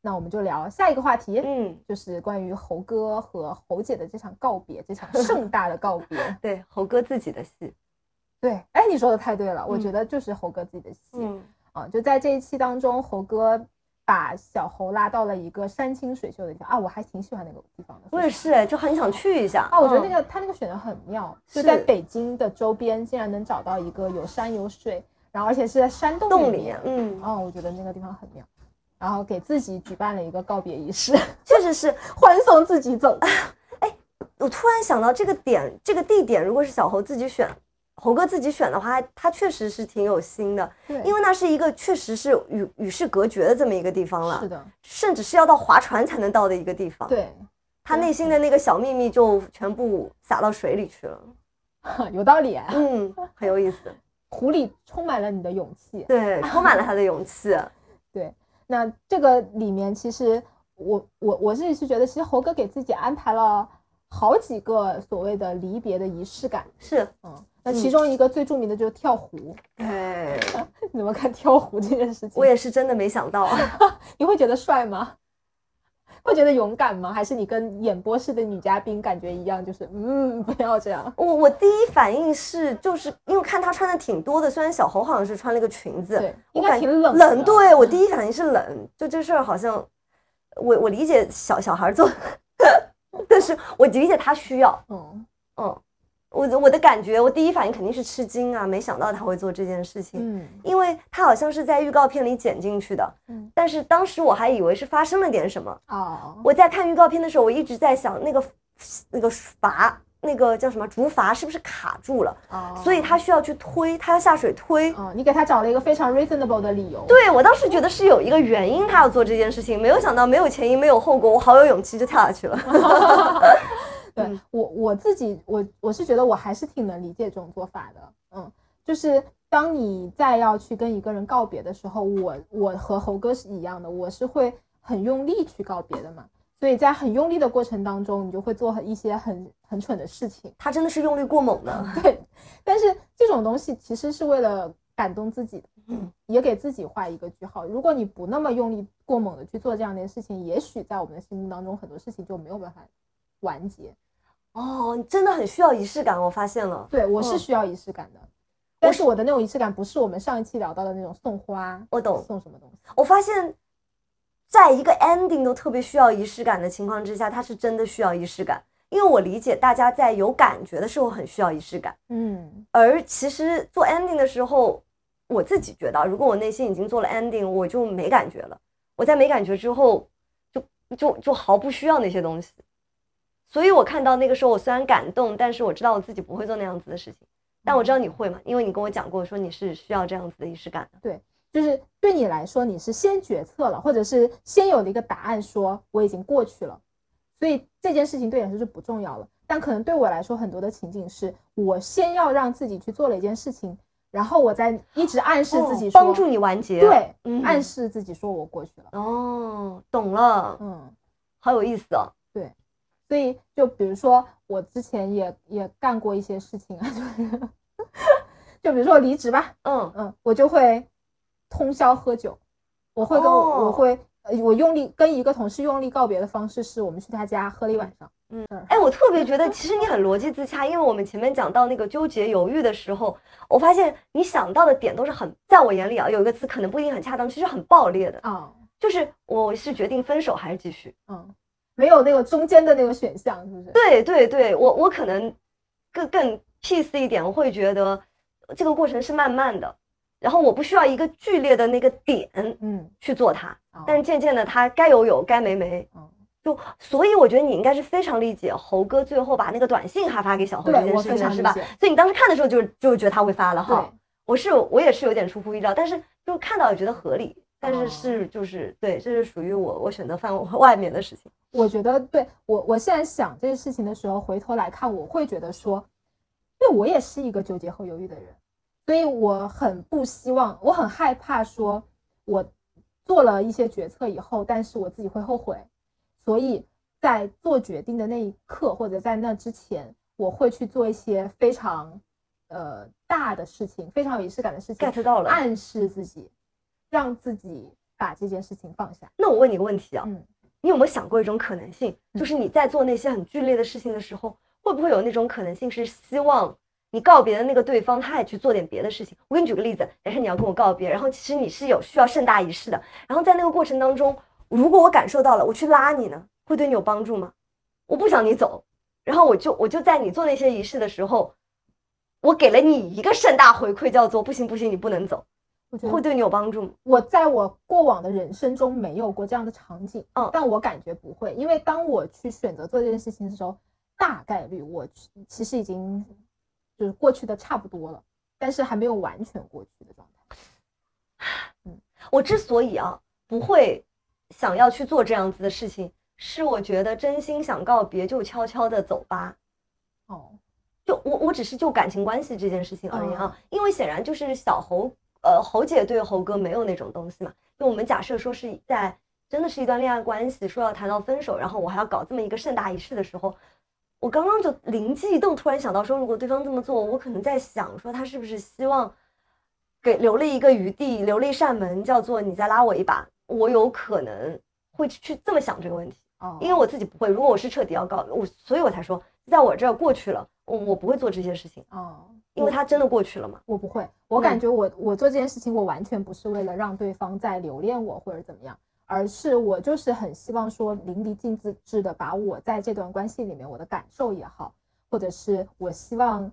那我们就聊下一个话题，嗯，就是关于猴哥和猴姐的这场告别，这场盛大的告别。对，猴哥自己的戏。对，哎，你说的太对了，我觉得就是猴哥自己的戏。嗯，啊，就在这一期当中，猴哥把小猴拉到了一个山清水秀的地方啊，我还挺喜欢那个地方的。我也是，哎，就很想去一下啊。我觉得那个他那个选的很妙，就在北京的周边，竟然能找到一个有山有水，然后而且是在山洞里面。嗯，哦，我觉得那个地方很妙。然后给自己举办了一个告别仪式，确实是 欢送自己走。哎，我突然想到这个点，这个地点如果是小猴自己选，猴哥自己选的话，他确实是挺有心的。对，因为那是一个确实是与与世隔绝的这么一个地方了。是的，甚至是要到划船才能到的一个地方。对，他内心的那个小秘密就全部撒到水里去了。有道理，嗯，很有意思。湖里充满了你的勇气，对，充满了他的勇气，对。那这个里面，其实我我我自己是觉得，其实猴哥给自己安排了好几个所谓的离别的仪式感。是，嗯，那其中一个最著名的就是跳湖。哎，你怎么看跳湖这件事情？我也是真的没想到，你会觉得帅吗？会觉得勇敢吗？还是你跟演播室的女嘉宾感觉一样，就是嗯，不要这样。我我第一反应是，就是因为看他穿的挺多的，虽然小侯好像是穿了个裙子，对，应我感该挺冷冷。对我第一反应是冷，就这事儿好像，我我理解小小孩儿做，但是我理解他需要，嗯。嗯，我的我的感觉，我第一反应肯定是吃惊啊，没想到他会做这件事情，嗯。因为他好像是在预告片里剪进去的，嗯。但是当时我还以为是发生了点什么。哦，我在看预告片的时候，我一直在想那个那个阀，那个叫什么竹筏是不是卡住了？哦所以他需要去推，他要下水推。哦，你给他找了一个非常 reasonable 的理由。对我当时觉得是有一个原因，他要做这件事情，没有想到没有前因没有后果，我好有勇气就跳下去了。对嗯我我自己，我我是觉得我还是挺能理解这种做法的，嗯，就是当你再要去跟一个人告别的时候，我我和猴哥是一样的，我是会很用力去告别的嘛，所以在很用力的过程当中，你就会做一些很很蠢的事情，他真的是用力过猛的，对，但是这种东西其实是为了感动自己的，嗯也给自己画一个句号。如果你不那么用力过猛的去做这样的事情，也许在我们的心目当中，很多事情就没有办法完结。哦，你真的很需要仪式感，我发现了。对我是嗯需要仪式感的，但是我的那种仪式感不是我们上一期聊到的那种送花，我懂送什么东西。我发现，在一个 ending 都特别需要仪式感的情况之下，他是真的需要仪式感。因为我理解大家在有感觉的时候很需要仪式感，嗯而其实做 ending 的时候，我自己觉得啊，如果我内心已经做了 ending，我就没感觉了。我在没感觉之后，就就就毫不需要那些东西。所以我看到那个时候，我虽然感动，但是我知道我自己不会做那样子的事情。但我知道你会嘛，因为你跟我讲过，说你是需要这样子的仪式感的。就是对你来说，你是先决策了，或者是先有了一个答案，说我已经过去了，所以这件事情对你来说就不重要了。但可能对我来说，很多的情景是我先要让自己去做了一件事情，然后我再一直暗示自己说，哦帮助你完结。，对，嗯暗示自己说我过去了。哦，懂了，嗯，好有意思哦。所以就比如说我之前也也干过一些事情啊，就是 就比如说我离职吧，嗯，嗯，我就会通宵喝酒，我会跟我、哦我会呃我用力跟一个同事用力告别的方式是我们去他家喝了一晚上，嗯嗯哎，我特别觉得其实你很逻辑自洽，因为我们前面讲到那个纠结犹豫的时候，我发现你想到的点都是很，在我眼里啊，有一个词可能不一定很恰当，其实很爆裂的，啊，就是我是决定分手还是继续。嗯，没有那个中间的那个选项，是不是？对对对，我我可能更更 peace 一点，我会觉得这个过程是慢慢的，然后我不需要一个剧烈的那个点嗯，去做它，哦但是渐渐的它该有有，该没没。嗯就所以我觉得你应该是非常理解猴哥最后把那个短信还发给小猴这件事情是吧？所以你当时看的时候就就觉得他会发了对哈。我是我也是有点出乎意料，但是就看到也觉得合理，但是哦是就是对，这是属于我我选择范围 外面的事情。我觉得对我，我现在想这些事情的时候，回头来看，我会觉得说，因为我也是一个纠结和犹豫的人，所以我很不希望，我很害怕说，我做了一些决策以后，但是我自己会后悔，所以在做决定的那一刻，或者在那之前，我会去做一些非常呃大的事情，非常有仪式感的事情，get 到了。暗示自己，让自己把这件事情放下。那我问你个问题啊，嗯你有没有想过一种可能性，嗯就是你在做那些很剧烈的事情的时候，会不会有那种可能性是希望你告别的那个对方，他也去做点别的事情？我给你举个例子，假设你要跟我告别，然后其实你是有需要盛大仪式的，然后在那个过程当中，如果我感受到了，我去拉你呢，会对你有帮助吗？我不想你走，然后我就我就在你做那些仪式的时候，我给了你一个盛大回馈，叫做不行不行，你不能走，会对你有帮助吗？我在我过往的人生中没有过这样的场景，嗯但我感觉不会，因为当我去选择做这件事情的时候，大概率我其其实已经就是过去的差不多了，但是还没有完全过去的状态。嗯我之所以啊不会想要去做这样子的事情，是我觉得真心想告别就悄悄的走吧。哦，就我我只是就感情关系这件事情而言啊，因为显然就是小猴呃猴姐对猴哥没有那种东西嘛。就我们假设说是在真的是一段恋爱关系，说要谈到分手，然后我还要搞这么一个盛大仪式的时候，我刚刚就灵机一动，突然想到说，如果对方这么做，我可能在想说他是不是希望给留了一个余地，留了一扇门，叫做你再拉我一把，我有可能会去这么想这个问题。哦，因为我自己不会。如果我是彻底要告我，所以我才说，在我这儿过去了，我我不会做这些事情，哦，因为他真的过去了嘛。我不会，我嗯感觉我我做这件事情，我完全不是为了让对方再留恋我或者怎么样，而是我就是很希望说淋漓尽致的把我在这段关系里面我的感受也好，或者是我希望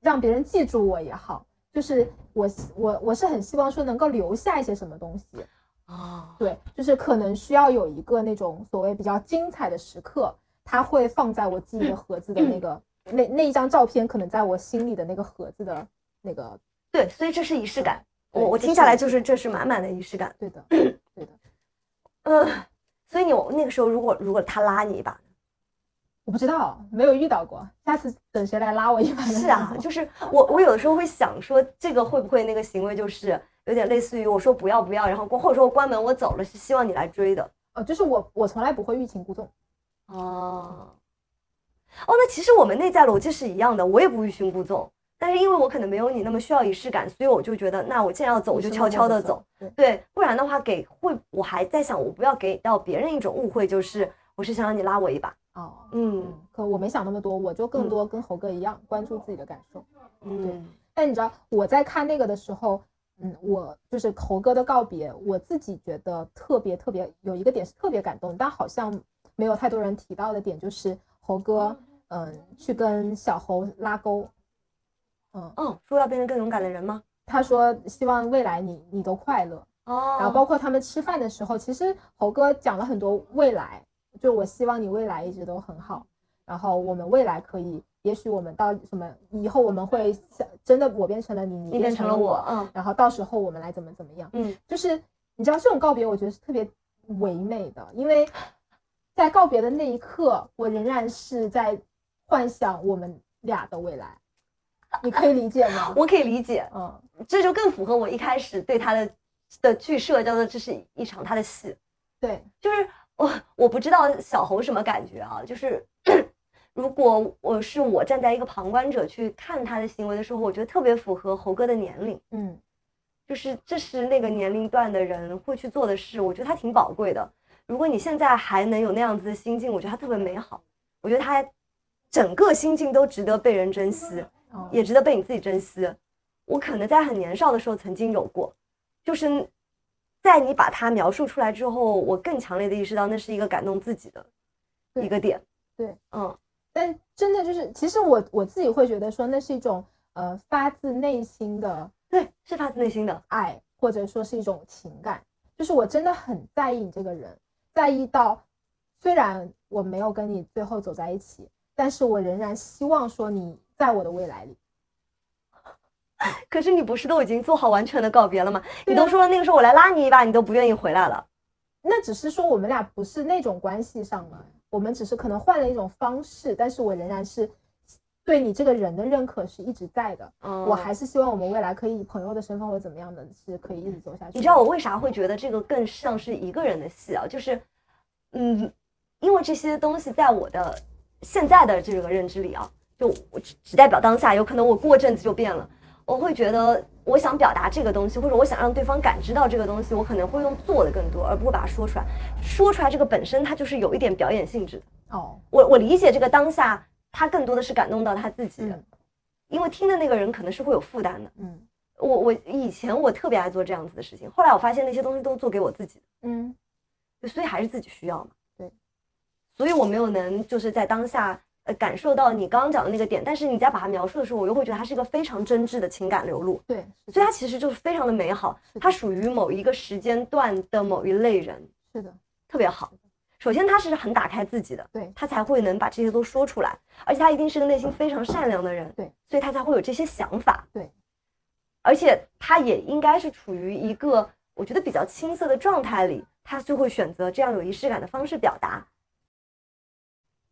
让别人记住我也好，就是我我我是很希望说能够留下一些什么东西，啊，对，就是可能需要有一个那种所谓比较精彩的时刻，它会放在我记忆的盒子的那个那那一张照片，可能在我心里的那个盒子的那个，对，所以这是仪式感。我我听下来就是这是满满的仪式感。对的。嗯，所以你那个时候如果如果他拉你一把，我不知道，没有遇到过，下次等谁来拉我一把是啊，就是我我有的时候会想说，这个会不会那个行为就是有点类似于我说不要不要，然后过或者说我关门我走了，是希望你来追的。呃，就是我我从来不会欲擒故纵，哦，哦，那其实我们内在逻辑是一样的，我也不欲擒故纵，但是因为我可能没有你那么需要仪式感，所以我就觉得，那我既然要走，我就悄悄的走。，对，不然的话给会，我还在想，我不要给到别人一种误会，就是我是想让你拉我一把。哦，嗯嗯，可我没想那么多，我就更多跟猴哥一样关注自己的感受。嗯但你知道我在看那个的时候，嗯，我就是猴哥的告别，我自己觉得特别特别有一个点是特别感动，但好像没有太多人提到的点，就是猴哥，嗯，去跟小猴拉钩，嗯，嗯，说要变成更勇敢的人吗？他说希望未来你你都快乐，哦，然后包括他们吃饭的时候，其实猴哥讲了很多未来，就我希望你未来一直都很好，然后我们未来可以，也许我们到什么以后我们会像真的我变成了，你你变成了我，嗯然后到时候我们来怎么怎么样，嗯，就是你知道这种告别，我觉得是特别唯美的，因为在告别的那一刻，我仍然是在幻想我们俩的未来，你可以理解吗？我可以理解，嗯，这就更符合我一开始对他的的剧设，叫做这是一场他的戏。对，就是我我不知道小猴什么感觉啊，就是 如果我是我站在一个旁观者去看他的行为的时候，我觉得特别符合猴哥的年龄，嗯就是这是那个年龄段的人会去做的事，我觉得他挺宝贵的。如果你现在还能有那样子的心境，我觉得他特别美好，我觉得他整个心境都值得被人珍惜。哦也值得被你自己珍惜。我可能在很年少的时候曾经有过，就是在你把它描述出来之后，我更强烈的意识到那是一个感动自己的一个点。对，嗯，但真的就是，其实我我自己会觉得说，那是一种呃发自内心的对，是发自内心的。爱，或者说是一种情感，就是我真的很在意你这个人，在意到虽然我没有跟你最后走在一起，但是我仍然希望说你在我的未来里。可是你不是都已经做好完全的告别了吗？你都说了那个时候我来拉你一把，你都不愿意回来了。那只是说我们俩不是那种关系上了，我们只是可能换了一种方式，但是我仍然是对你这个人的认可是一直在的。嗯，我还是希望我们未来可以以朋友的身份或者怎么样的，是可以一直走下去。你知道我为啥会觉得这个更像是一个人的戏啊？就是，嗯，因为这些东西在我的现在的这个认知里啊，就我只只代表当下，有可能我过阵子就变了。我会觉得，我想表达这个东西，或者我想让对方感知到这个东西，我可能会用做的更多，而不会把它说出来。说出来这个本身，它就是有一点表演性质的。哦，我我理解这个当下，他更多的是感动到他自己的，嗯因为听的那个人可能是会有负担的。嗯我我以前我特别爱做这样子的事情，后来我发现那些东西都做给我自己。嗯对所以还是自己需要嘛。对，所以我没有能就是在当下呃感受到你刚刚讲的那个点，但是你在把它描述的时候，我又会觉得它是一个非常真挚的情感流露，对，所以它其实就是非常的美好它属于某一个时间段的某一类人，是的，特别好。首先，他是很打开自己的，对他才会能把这些都说出来，而且他一定是个内心非常善良的人，对，所以他才会有这些想法，对，而且他也应该是处于一个我觉得比较青涩的状态里，他就会选择这样有仪式感的方式表达，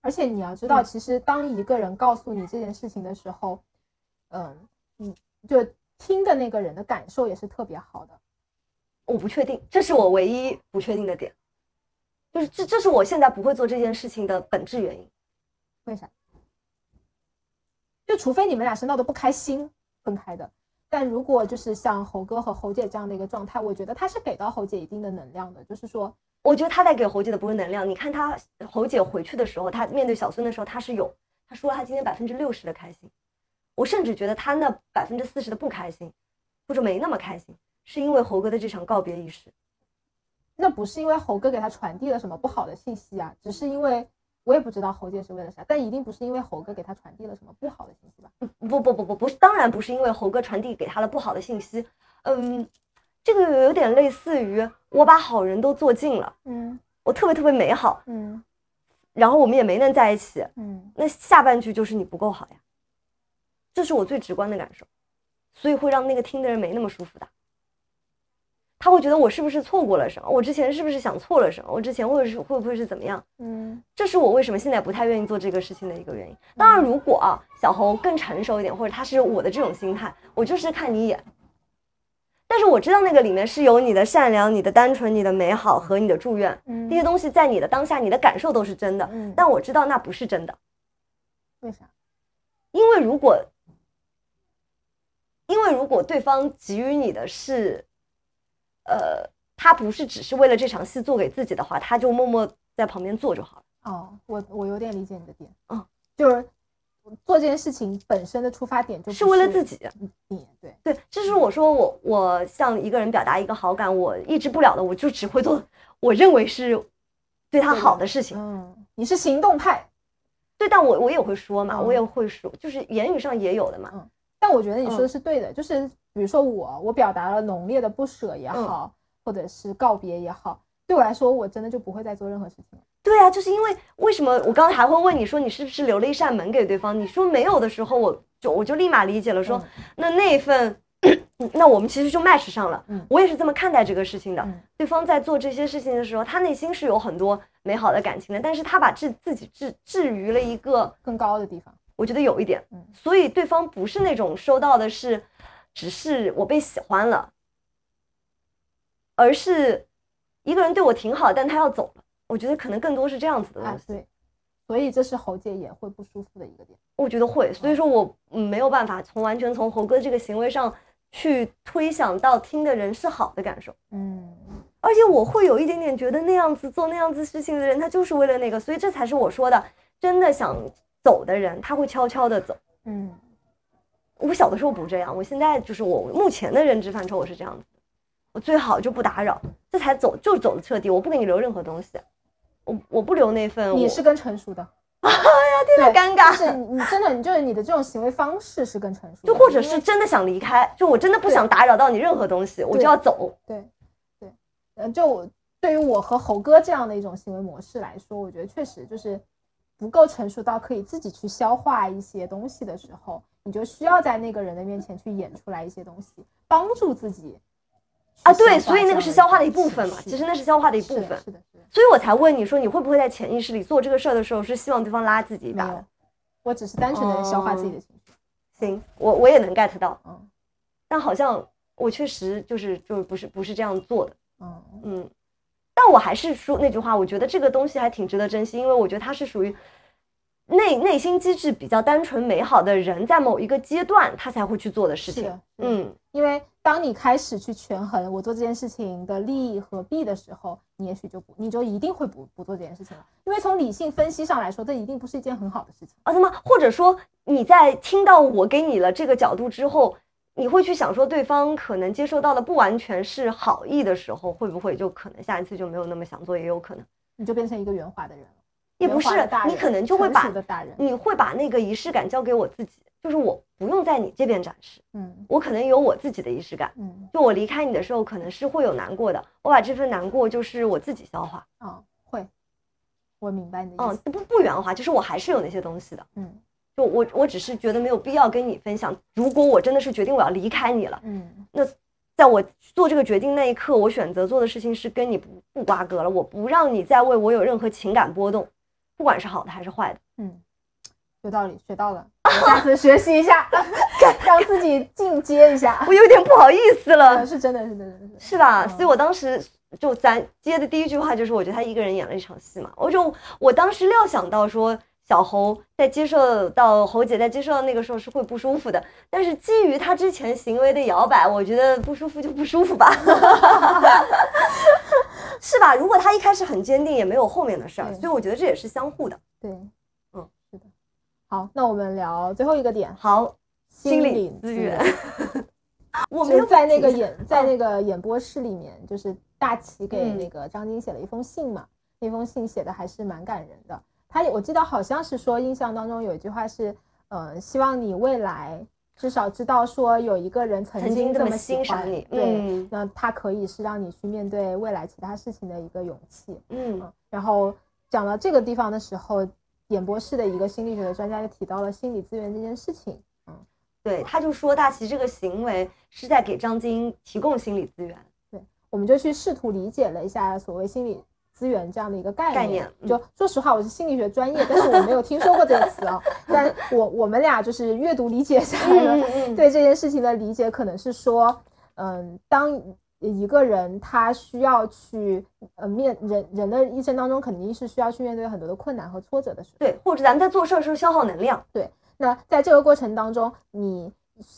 而且你要知道，嗯其实当一个人告诉你这件事情的时候，嗯，你就听的那个人的感受也是特别好的。我不确定，这是我唯一不确定的点，就是这这是我现在不会做这件事情的本质原因。为啥？就除非你们俩是闹得不开心分开的，但如果就是像猴哥和猴姐这样的一个状态，我觉得他是给到猴姐一定的能量的，就是说我觉得他在给侯姐的不是能量。你看他侯姐回去的时候，他面对小孙的时候，他是有他说他今天百分之六十的开心，我甚至觉得他那百分之四十的不开心，或者没那么开心，是因为侯哥的这场告别仪式。那不是因为侯哥给他传递了什么不好的信息啊，只是因为我也不知道侯姐是为了啥，但一定不是因为侯哥给他传递了什么不好的信息吧？不不不不不是，当然不是因为侯哥传递给他了不好的信息，嗯，这个有点类似于我把好人都做尽了，嗯我特别特别美好，嗯然后我们也没能在一起，嗯那下半句就是你不够好呀，这是我最直观的感受，所以会让那个听的人没那么舒服的。他会觉得我是不是错过了什么？我之前是不是想错了什么？我之前会是会不会是怎么样？嗯这是我为什么现在不太愿意做这个事情的一个原因。当然，如果啊小红更成熟一点，或者他是我的这种心态，我就是看你一眼。但是我知道那个里面是有你的善良、你的单纯、你的美好和你的祝愿，嗯这些东西在你的当下、你的感受都是真的。嗯，但我知道那不是真的，为啥？因为如果，因为如果对方给予你的是，呃，他不是只是为了这场戏做给自己的话，他就默默在旁边做就好了。哦，我我有点理解你的点，嗯，就是做这件事情本身的出发点就是为了自己。你对，对，这是我说我我向一个人表达一个好感，我抑制不了的，我就只会做我认为是对他好的事情。嗯，你是行动派，对，但我我也会说嘛，嗯我也会说，就是言语上也有的嘛。但我觉得你说的嗯是对的，就是比如说我我表达了浓烈的不舍也好，或者是告别也好，对我来说，我真的就不会再做任何事情了。对啊，就是因为为什么我刚才还会问你说你是不是留了一扇门给对方？你说没有的时候，我就我就立马理解了说，那那一份，那我们其实就 match 上了。嗯我也是这么看待这个事情的。嗯对方在做这些事情的时候，他内心是有很多美好的感情的，但是他把自自己置置于了一个更高的地方，我觉得有一点嗯，所以对方不是那种收到的是，只是我被喜欢了，而是一个人对我挺好，但他要走了。我觉得可能更多是这样子的东西，，啊对，所以这是侯姐也会不舒服的一个点。我觉得会，所以说我嗯没有办法从完全从猴哥这个行为上去推想到听的人是好的感受，嗯。而且我会有一点点觉得那样子做那样子事情的人，他就是为了那个，所以这才是我说的，真的想走的人，他会悄悄的走。嗯。我小的时候不这样，我现在就是我目前的认知范畴，我是这样子的，我最好就不打扰，这才走就走的彻底，我不给你留任何东西，我我不留那份，你是更成熟的，特别对尴尬，是你真的，你就是你的这种行为方式是更成熟的，就或者是真的想离开，就我真的不想打扰到你任何东西，我就要走。对对，呃，就我对于我和猴哥这样的一种行为模式来说，我觉得确实就是不够成熟到可以自己去消化一些东西的时候，你就需要在那个人的面前去演出来一些东西，帮助自己啊，对，所以那个是消化的一部分嘛，其实那是消化的一部分，是的是的，所以我才问你说你会不会在潜意识里做这个事儿的时候是希望对方拉自己一把的？，我只是单纯的消化自己的情绪，行，我我也能 get 到，嗯但好像我确实就是就是不是不是这样做的，嗯嗯，但我还是说那句话，我觉得这个东西还挺值得珍惜，因为我觉得它是属于内内心机制比较单纯美好的人，在某一个阶段他才会去做的事情嗯。因为当你开始去权衡我做这件事情的利益和弊的时候，你也许就不，你就一定会不不做这件事情了。因为从理性分析上来说，这一定不是一件很好的事情。啊，那么？或者说你在听到我给你了这个角度之后，你会去想说对方可能接受到的不完全是好意的时候，会不会就可能下一次就没有那么想做，也有可能，你就变成一个圆滑的人了，也不是你可能就会把你会把那个仪式感交给我自己，就是我不用在你这边展示，嗯我可能有我自己的仪式感。嗯就我离开你的时候，可能是会有难过的，我把这份难过就是我自己消化，啊、会，我明白你的意嗯思，，不不圆滑，就是我还是有那些东西的。嗯就我我只是觉得没有必要跟你分享。如果我真的是决定我要离开你了，嗯那在我做这个决定那一刻，我选择做的事情是跟你不不瓜葛了，我不让你再为我有任何情感波动，不管是好的还是坏的。嗯，有道理，学到了，我下次学习一下，让自己进阶一下。我有点不好意思了 呃，是真的是真的是的是吧？嗯所以我当时就咱接的第一句话就是，我觉得他一个人演了一场戏嘛。我就我当时料想到说，小侯在接受到侯姐在接受到那个时候是会不舒服的，但是基于他之前行为的摇摆，我觉得不舒服就不舒服吧。是吧？如果他一开始很坚定，也没有后面的事儿，所以我觉得这也是相互的。对，嗯，是的。好，那我们聊最后一个点，好，心理理资源源。我们在那个演在那个演播室里面，就是大齐给嗯那个张晶写了一封信嘛，那封信写的还是蛮感人的。他我记得好像是说，印象当中有一句话是，呃，希望你未来至少知道说有一个人曾曾经这么欣赏你对，嗯那他可以是让你去面对未来其他事情的一个勇气。嗯嗯，然后讲到这个地方的时候，演播室的一个心理学的专家就提到了心理资源这件事情。嗯对，他就说大齐这个行为是在给张晶提供心理资源。对我们就去试图理解了一下所谓心理资源这样的一个概念。概念嗯就说实话，我是心理学专业，但是我没有听说过这个词啊。但我我们俩就是阅读理解下来了，嗯 对这件事情的理解可能是说，嗯，当一个人他需要去呃面人人的一生当中肯定是需要去面对很多的困难和挫折的时候，对，或者咱们在做事儿的时候消耗能量，对那在这个过程当中，你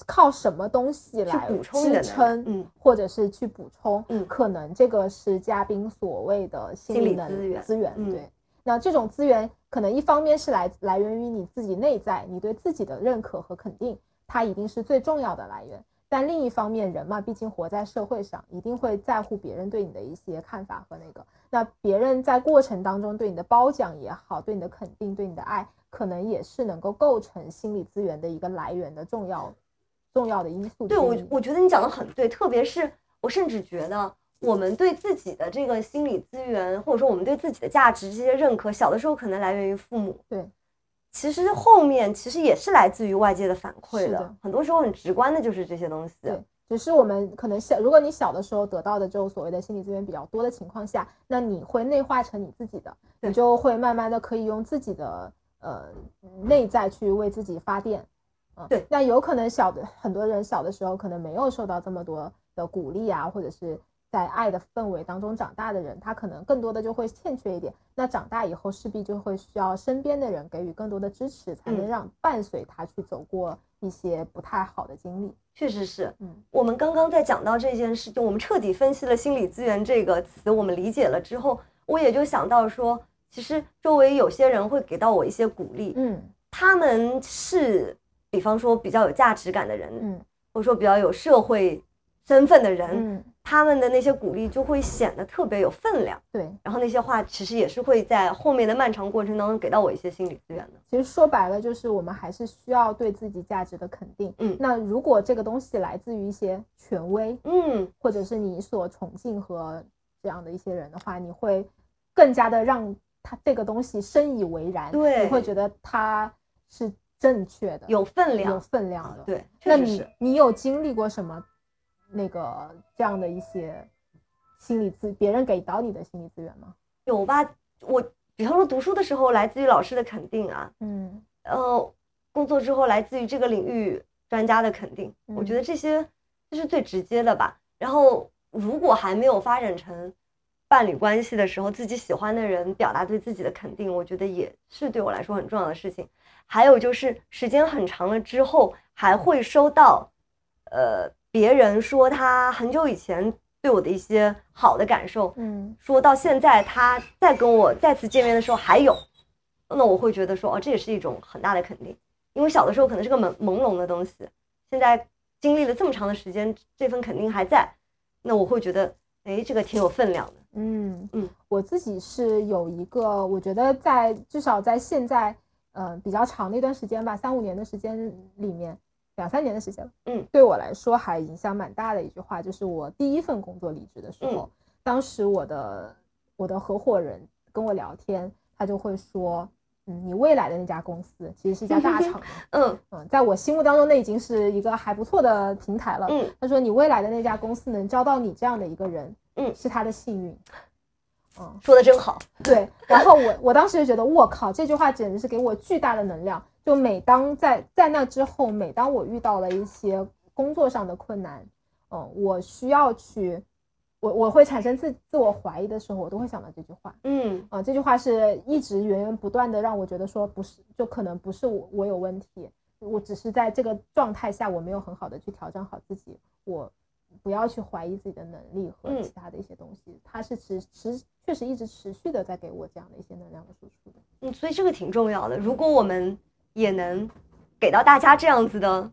靠什么东西来补充支。撑，嗯，或者是去补充，嗯可能这个是嘉宾所谓的心心理能资源资源，嗯对。那这种资源可能一方面是来来源于你自己内在，你对自己的认可和肯定，它一定是最重要的来源。但另一方面，人嘛，毕竟活在社会上，一定会在乎别人对你的一些看法和那个。那别人在过程当中对你的褒奖也好，对你的肯定，对你的爱，可能也是能够构成心理资源的一个来源的重要重要的因素对我我觉得你讲的很对，特别是我甚至觉得我们对自己的这个心理资源，或者说我们对自己的价值这些认可，小的时候可能来源于父母，对，其实后面其实也是来自于外界的反馈的，的很多时候很直观的就是这些东西。对，只是我们可能小，如果你小的时候得到的这种所谓的心理资源比较多的情况下，那你会内化成你自己的，你就会慢慢的可以用自己的呃内在去为自己发电。嗯，对那有可能小的很多人小的时候可能没有受到这么多的鼓励啊，或者是在爱的氛围当中长大的人，他可能更多的就会欠缺一点。那长大以后势必就会需要身边的人给予更多的支持，才能嗯。让伴随他去走过一些不太好的经历。确实是嗯。我们刚刚在讲到这件事，就我们彻底分析了“心理资源”这个词，我们理解了之后，我也就想到说，其实周围有些人会给到我一些鼓励，嗯。他们是比方说比较有价值感的人，嗯或者说比较有社会身份的人，嗯，他们的那些鼓励就会显得特别有分量。对。然后那些话其实也是会在后面的漫长过程当中给到我一些心理资源的。其实说白了，就是我们还是需要对自己价值的肯定。嗯那如果这个东西来自于一些权威，嗯，或者是你所崇敬和这样的一些人的话，你会更加的让他这个东西深以为然。对你会觉得他是正确的，有分量有分量的。，对，那你确实是。你有经历过什么那个这样的一些心理资别人给到你的心理资源吗？有吧？我比方说读书的时候来自于老师的肯定啊，嗯呃，工作之后来自于这个领域专家的肯定，我觉嗯得这些这是最直接的吧。然后如果还没有发展成伴侣关系的时候，自己喜欢的人表达对自己的肯定，我觉得也是对我来说很重要的事情。还有就是时间很长了之后，还会收到，呃，别人说他很久以前对我的一些好的感受，嗯说到现在他再跟我再次见面的时候还有，那我会觉得说哦，这也是一种很大的肯定，因为小的时候可能是个朦朦胧的东西，现在经历了这么长的时间，这份肯定还在，那我会觉得哎，这个挺有分量的。嗯。嗯，我自己是有一个，我觉得在至少在现在，呃，比较长的一段时间吧，三五年的时间里面，两三年的时间，嗯，对我来说还影响蛮大的一句话，就是我第一份工作离职的时候，嗯当时我的我的合伙人跟我聊天，他就会说，嗯，你未来的那家公司其实是一家大厂，嗯。嗯，在我心目当中那已经是一个还不错的平台了，嗯。他说你未来的那家公司能招到你这样的一个人，嗯是他的幸运。嗯，说的真好。对。然后我我当时就觉得，我靠，这句话简直是给我巨大的能量。就每当在在那之后，每当我遇到了一些工作上的困难，嗯，我需要去，我我会产生自自我怀疑的时候，我都会想到这句话。嗯啊、这句话是一直源源不断的让我觉得说不是，就可能不是我我有问题，我只是在这个状态下我没有很好的去调整好自己，我不要去怀疑自己的能力和嗯其他的一些东西，它是持持确实一直持续的在给我这样的一些能量的输出的。嗯，所以这个挺重要的。如果我们也能给到大家这样子的，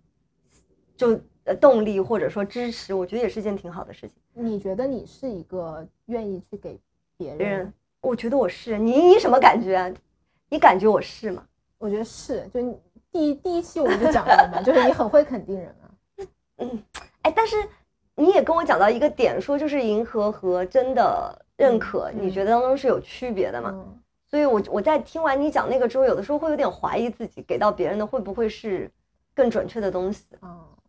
就呃动力或者说支持，我觉得也是件挺好的事情。你觉得你是一个愿意去给别别人人？我觉得我是你，你什么感觉啊？你感觉我是吗？我觉得是，就你第一第一期我们就讲了嘛，就是你很会肯定人啊。嗯哎，但是你也跟我讲到一个点，说就是迎合和真的认可，嗯你觉得当中是有区别的嘛？嗯。所以我我在听完你讲那个之后，有的时候会有点怀疑自己给到别人的会不会是更准确的东西。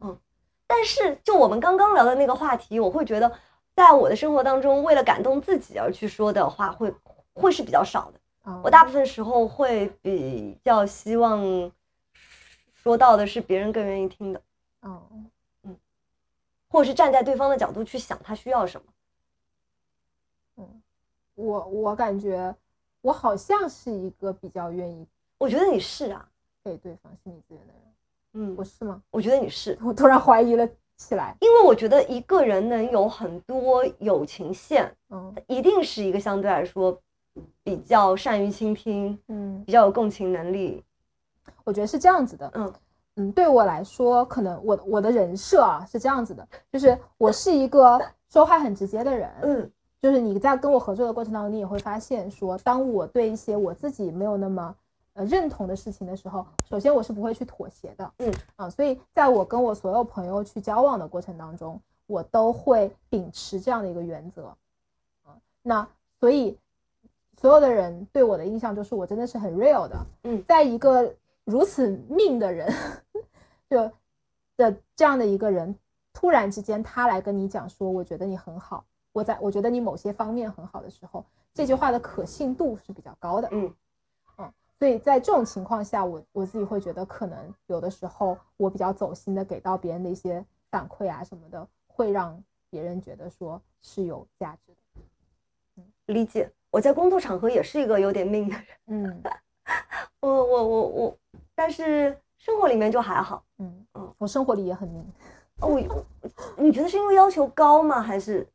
嗯，但是就我们刚刚聊的那个话题，我会觉得，在我的生活当中，为了感动自己而去说的话，会会是比较少的。啊我大部分时候会比较希望说到的是别人更愿意听的，啊，或者是站在对方的角度去想他需要什么。嗯我我感觉我好像是一个比较愿意我觉得你是啊，给对方心理资源的人，嗯我，是吗？我觉得你是，我突然怀疑了起来。因为我觉得一个人能有很多友情线，嗯一定是一个相对来说比较善于倾听、嗯，比较有共情能力。我觉得是这样子的。嗯嗯，对我来说，可能我我的人设啊是这样子的，就是我是一个说话很直接的人。嗯就是你在跟我合作的过程当中，你也会发现说，当我对一些我自己没有那么呃认同的事情的时候，首先我是不会去妥协的，嗯啊，所以在我跟我所有朋友去交往的过程当中，我都会秉持这样的一个原则，啊，那所以所有的人对我的印象就是我真的是很 real 的，嗯在一个如此命的人就的这样的一个人，突然之间他来跟你讲说，我觉得你很好。我在我觉得你某些方面很好的时候，这句话的可信度是比较高的。嗯嗯，所以在这种情况下，我我自己会觉得，可能有的时候我比较走心的给到别人的一些反馈啊什么的，会让别人觉得说是有价值的。理解。我在工作场合也是一个有点命的人，嗯 我我我我，但是生活里面就还好。嗯嗯我生活里也很明，哦，我你觉得是因为要求高吗？还是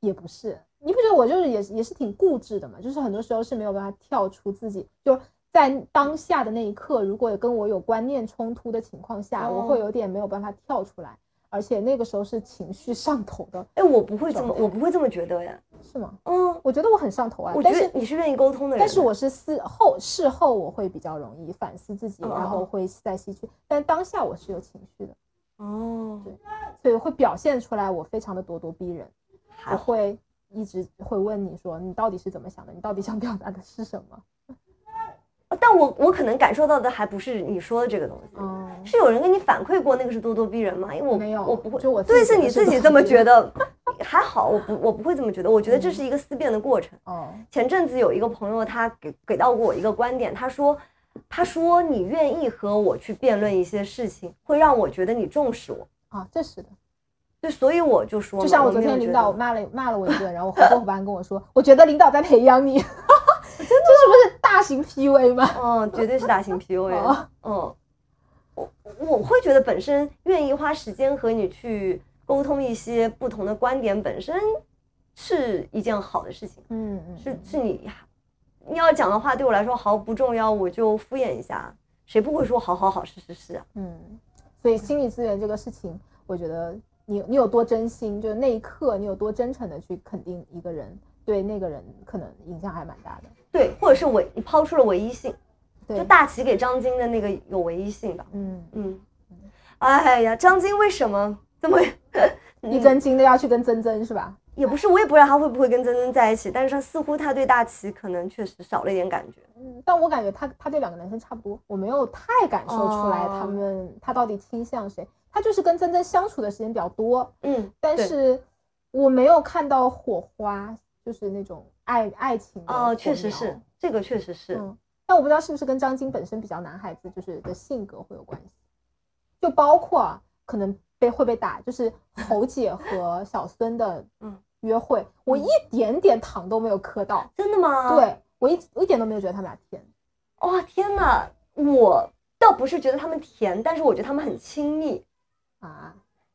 也不是。你不觉得我就是也也是挺固执的嘛？就是很多时候是没有办法跳出自己，就在当下的那一刻，如果跟我有观念冲突的情况下，我会哦有点没有办法跳出来，而且那个时候是情绪上头的，哎，我不会这么，我不会这么觉得呀。是吗？嗯，我觉得我很上头啊，我觉但是得你是愿意沟通的人。但是我是事后事后我会比较容易反思自己，嗯然后会再吸取，但当下我是有情绪的，哦，对所以会表现出来我非常的咄咄逼人，还会一直会问你说你到底是怎么想的，你到底想表达的是什么？但我我可能感受到的还不是你说的这个东西，嗯，是有人跟你反馈过那个是咄咄逼人吗？因为我没有我不会，就我自对，是你自己 这么觉得，还好，我不我不会这么觉得，我觉得这嗯是一个思辨的过程。哦，前阵子有一个朋友，他给给到过我一个观点，他说，他说你愿意和我去辩论一些事情，会让我觉得你重视我。啊，这是的，对，所以我就说嘛，就像我昨天领导骂了骂了我一顿，然后我合作伙伴跟我说，我觉得领导在培养你，这是不是大型 PUA 吗？嗯，绝对是大型 PUA 哦。嗯，我我会觉得本身愿意花时间和你去沟通一些不同的观点，本身是一件好的事情。嗯嗯，是是你你要讲的话对我来说毫不重要，我就敷衍一下，谁不会说好好好是是是啊？嗯，所以心理资源这个事情，我觉得你你有多真心，就是那一刻你有多真诚的去肯定一个人，对那个人可能影响还蛮大的。对，或者是唯你抛出了唯一性，对，就大齐给张晶的那个有唯一性吧。嗯，嗯，哎呀，张晶为什么这么 一根筋的要去跟曾曾是吧？也不是，我也不知道他会不会跟曾曾在一起，但是他似乎他对大齐可能确实少了一点感觉。嗯，但我感觉他他对两个男生差不多，我没有太感受出来哦他们、他到底倾向谁。他就是跟曾曾相处的时间比较多，嗯，但是我没有看到火花，就是那种爱爱情的哦，确实是这个，确实是。嗯，但我不知道是不是跟张晶本身比较男孩子，就是的性格会有关系，就包括啊可能被会被打，就是侯姐和小孙的 嗯约会，我一点点糖都没有磕到，真的吗？，对我一我一点都没有觉得他们俩甜，哇，天哪！我倒不是觉得他们甜，但是我觉得他们很亲密。啊，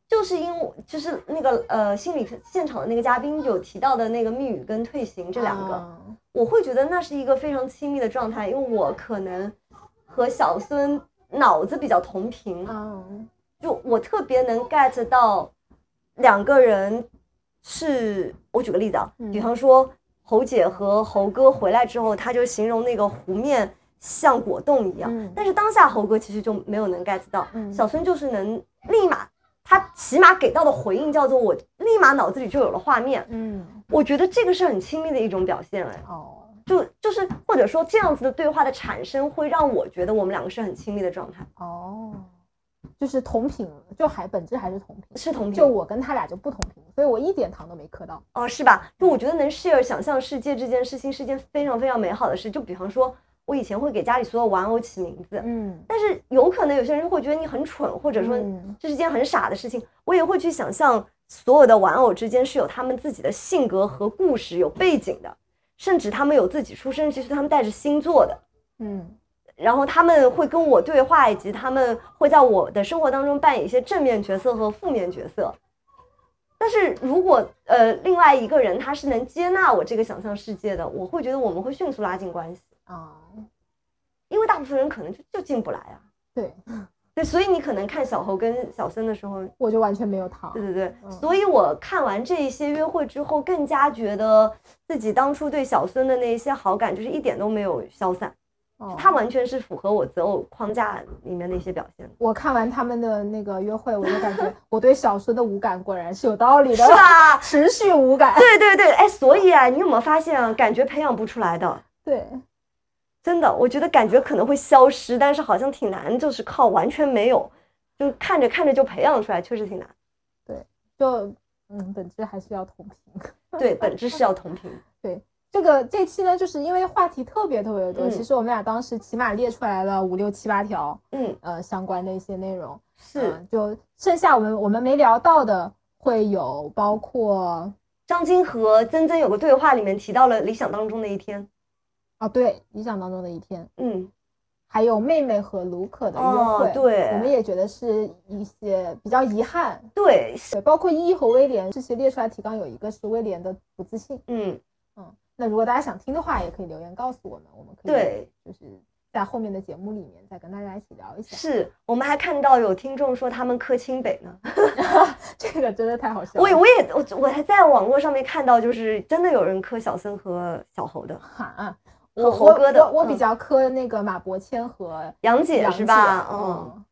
就是因为就是那个呃心理现场的那个嘉宾有提到的那个密语跟退行这两个，啊。我会觉得那是一个非常亲密的状态，因为我可能和小孙脑子比较同频，嗯就我特别能 get 到两个人是，我举个例子啊，嗯比方说侯姐和侯哥回来之后，他就形容那个湖面像果冻一样，嗯。但是当下侯哥其实就没有能 get 到，嗯。小孙就是能立马，他起码给到的回应叫做我立马脑子里就有了画面，嗯我觉得这个是很亲密的一种表现，哎，哦就就是或者说这样子的对话的产生，会让我觉得我们两个是很亲密的状态，哦，就是同频，就还本质还是同频。是同频。就我跟他俩就不同频，所以我一点糖都没磕到。哦，是吧？就我觉得能 share 想象世界这件事情是件非常非常美好的事。就比方说，我以前会给家里所有玩偶起名字，嗯，但是有可能有些人会觉得你很蠢，或者说嗯这是件很傻的事情。我也会去想象所有的玩偶之间是有他们自己的性格和故事、有背景的，甚至他们有自己出生，其实他们带着星座的。嗯然后他们会跟我对话，以及他们会在我的生活当中扮演一些正面角色和负面角色。但是如果呃另外一个人他是能接纳我这个想象世界的，我会觉得我们会迅速拉近关系，啊，因为大部分人可能就就进不来啊。对，对，所以你可能看小猴跟小森的时候，我就完全没有糖对。对对，嗯所以我看完这一些约会之后，更加觉得自己当初对小孙的那一些好感，就是一点都没有消散，哦他完全是符合我择偶框架里面的一些表现。我看完他们的那个约会，我就感觉我对小孙的无感果然是有道理的，是吧？持续无感。对对对，哎，所以啊，你有没有发现啊？感觉培养不出来的，对，真的，我觉得感觉可能会消失，但是好像挺难，就是靠完全没有，就看着看着就培养出来，确实挺难。对就嗯，本质还是要同频。对，本质是要同频。对这个这期呢，就是因为话题特别特别多，嗯其实我们俩当时起码列出来了五六七八条，嗯，呃，相关的一些内容。是嗯就剩下我们我们没聊到的，会有包括张晶和曾曾有个对话里面提到了理想当中的一天。啊，对，理想当中的一天，嗯，还有妹妹和卢可的约哦会，，对，我们也觉得是一些比较遗憾。对，对，包括依依和威廉这些列出来提纲，有一个是威廉的不自信。嗯，嗯，那如果大家想听的话，也可以留言告诉我们，我们可以对，就是在后面的节目里面再跟大家一起聊一下。是我们还看到有听众说他们磕清北呢。这个真的太好笑了。我也我也我我还在网络上面看到，就是真的有人磕小森和小猴的，哈，和我猴哥的我我比嗯较磕那个马伯骞和杨姐是吧？嗯，，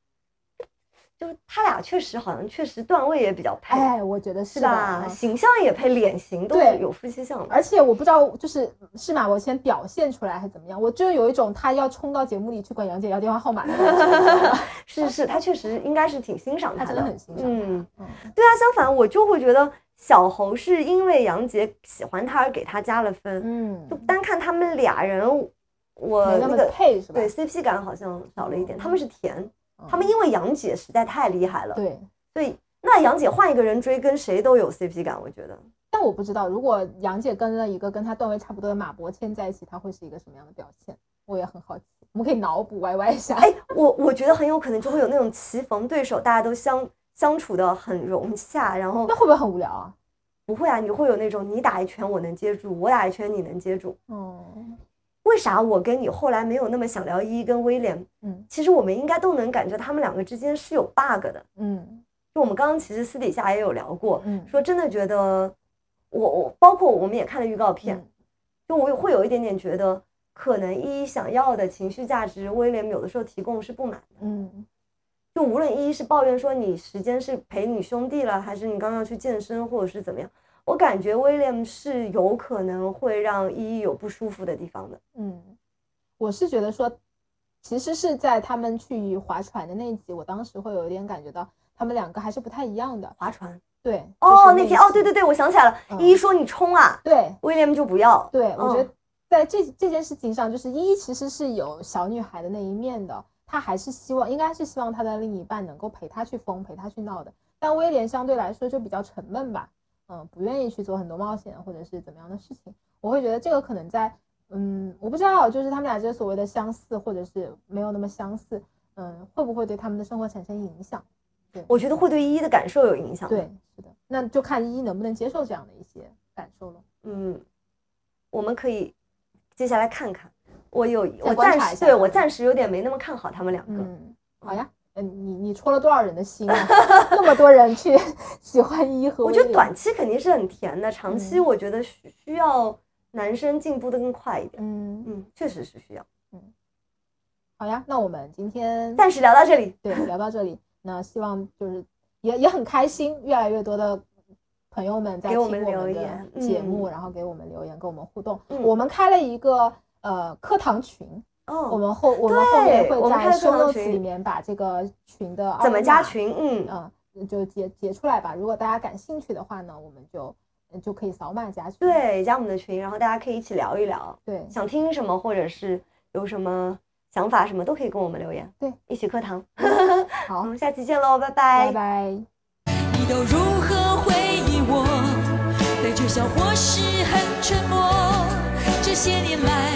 就是他俩确实好像确实段位也比较配，哎，我觉得是吧？嗯形象也配，脸型都对是有夫妻相的。而且我不知道，就是是马伯骞表现出来还是怎么样，我就有一种他要冲到节目里去管杨姐要电话号码的感觉。是是，他确实应该是挺欣赏的，他真的很欣赏嗯对啊，相反我就会觉得小猴是因为杨杰喜欢他而给他加了分，嗯就嗯，单看他们俩人，我没那个配是吧？对 CP 感好像少了一点。他们是甜，嗯他们因为杨姐实在太厉害了，对，所以那杨姐换一个人追，跟谁都有 CP 感，我觉得。但我不知道，如果杨姐跟了一个跟她段位差不多的马伯骞在一起，她会是一个什么样的表现？我也很好奇，我们可以脑补 YY 一下。哎，我我觉得很有可能就会有那种棋逢对手，大家都相相处的很融洽，然后那会不会很无聊啊？不会啊，你会有那种你打一拳我能接住，我打一拳你能接住。嗯为啥我跟你后来没有那么想聊依依跟威廉？嗯其实我们应该都能感觉他们两个之间是有 bug 的。嗯就我们刚刚其实私底下也有聊过，嗯，说真的觉得我我包括我们也看了预告片，嗯就我会有一点点觉得，可能依依想要的情绪价值，威廉有的时候提供是不满的。嗯就无论依依是抱怨说你时间是陪你兄弟了，还是你刚要去健身，或者是怎么样，我感觉威廉是有可能会让依依有不舒服的地方的。嗯，我是觉得说，其实是在他们去划船的那一集，我当时会有一点感觉到他们两个还是不太一样的。划船对，哦，就是那天哦，对对对，我想起来了，嗯依依说你冲啊，对威廉就不要。对，我觉嗯得在这这件事情上，就是依依其实是有小女孩的那一面的，她还是希望，应该是希望他的另一半能够陪他去疯，陪他去闹的。但威廉相对来说就比较沉闷吧，嗯，不愿意去做很多冒险或者是怎么样的事情。我会觉得这个可能在，嗯，我不知道，就是他们俩这所谓的相似，或者是没有那么相似，嗯，会不会对他们的生活产生影响？对我觉得会对依依的感受有影响。对，，是的，那就看依依能不能接受这样的一些感受了。嗯，我们可以接下来看看。我有我暂时对我暂时有点没那么看好他们两个。嗯，好呀，嗯，你你戳了多少人的心啊？那么多人去喜欢依依和我觉得短期肯定是很甜的，长期嗯我觉得需需要男生进步的更快一点。嗯，嗯，确实是需要。嗯好呀，那我们今天暂时聊到这里。对聊到这里，那希望就是也也很开心，越来越多的朋友们在听我们的节目，嗯然后给我们留言，跟我们互动。嗯我们开了一个呃课堂群，嗯，我们后我们后面会在对我们开了课堂 notes 群里面把这个群的怎么加群？嗯，嗯，就截截出来吧。如果大家感兴趣的话呢，我们就呃就可以扫码加群。对，加我们的群，然后大家可以一起聊一聊，对想听什么或者是有什么想法什么都可以跟我们留言。对，一起课堂。好我，们下期见喽，拜拜拜。你都如何回忆我？带着笑或是很沉默。这些年来，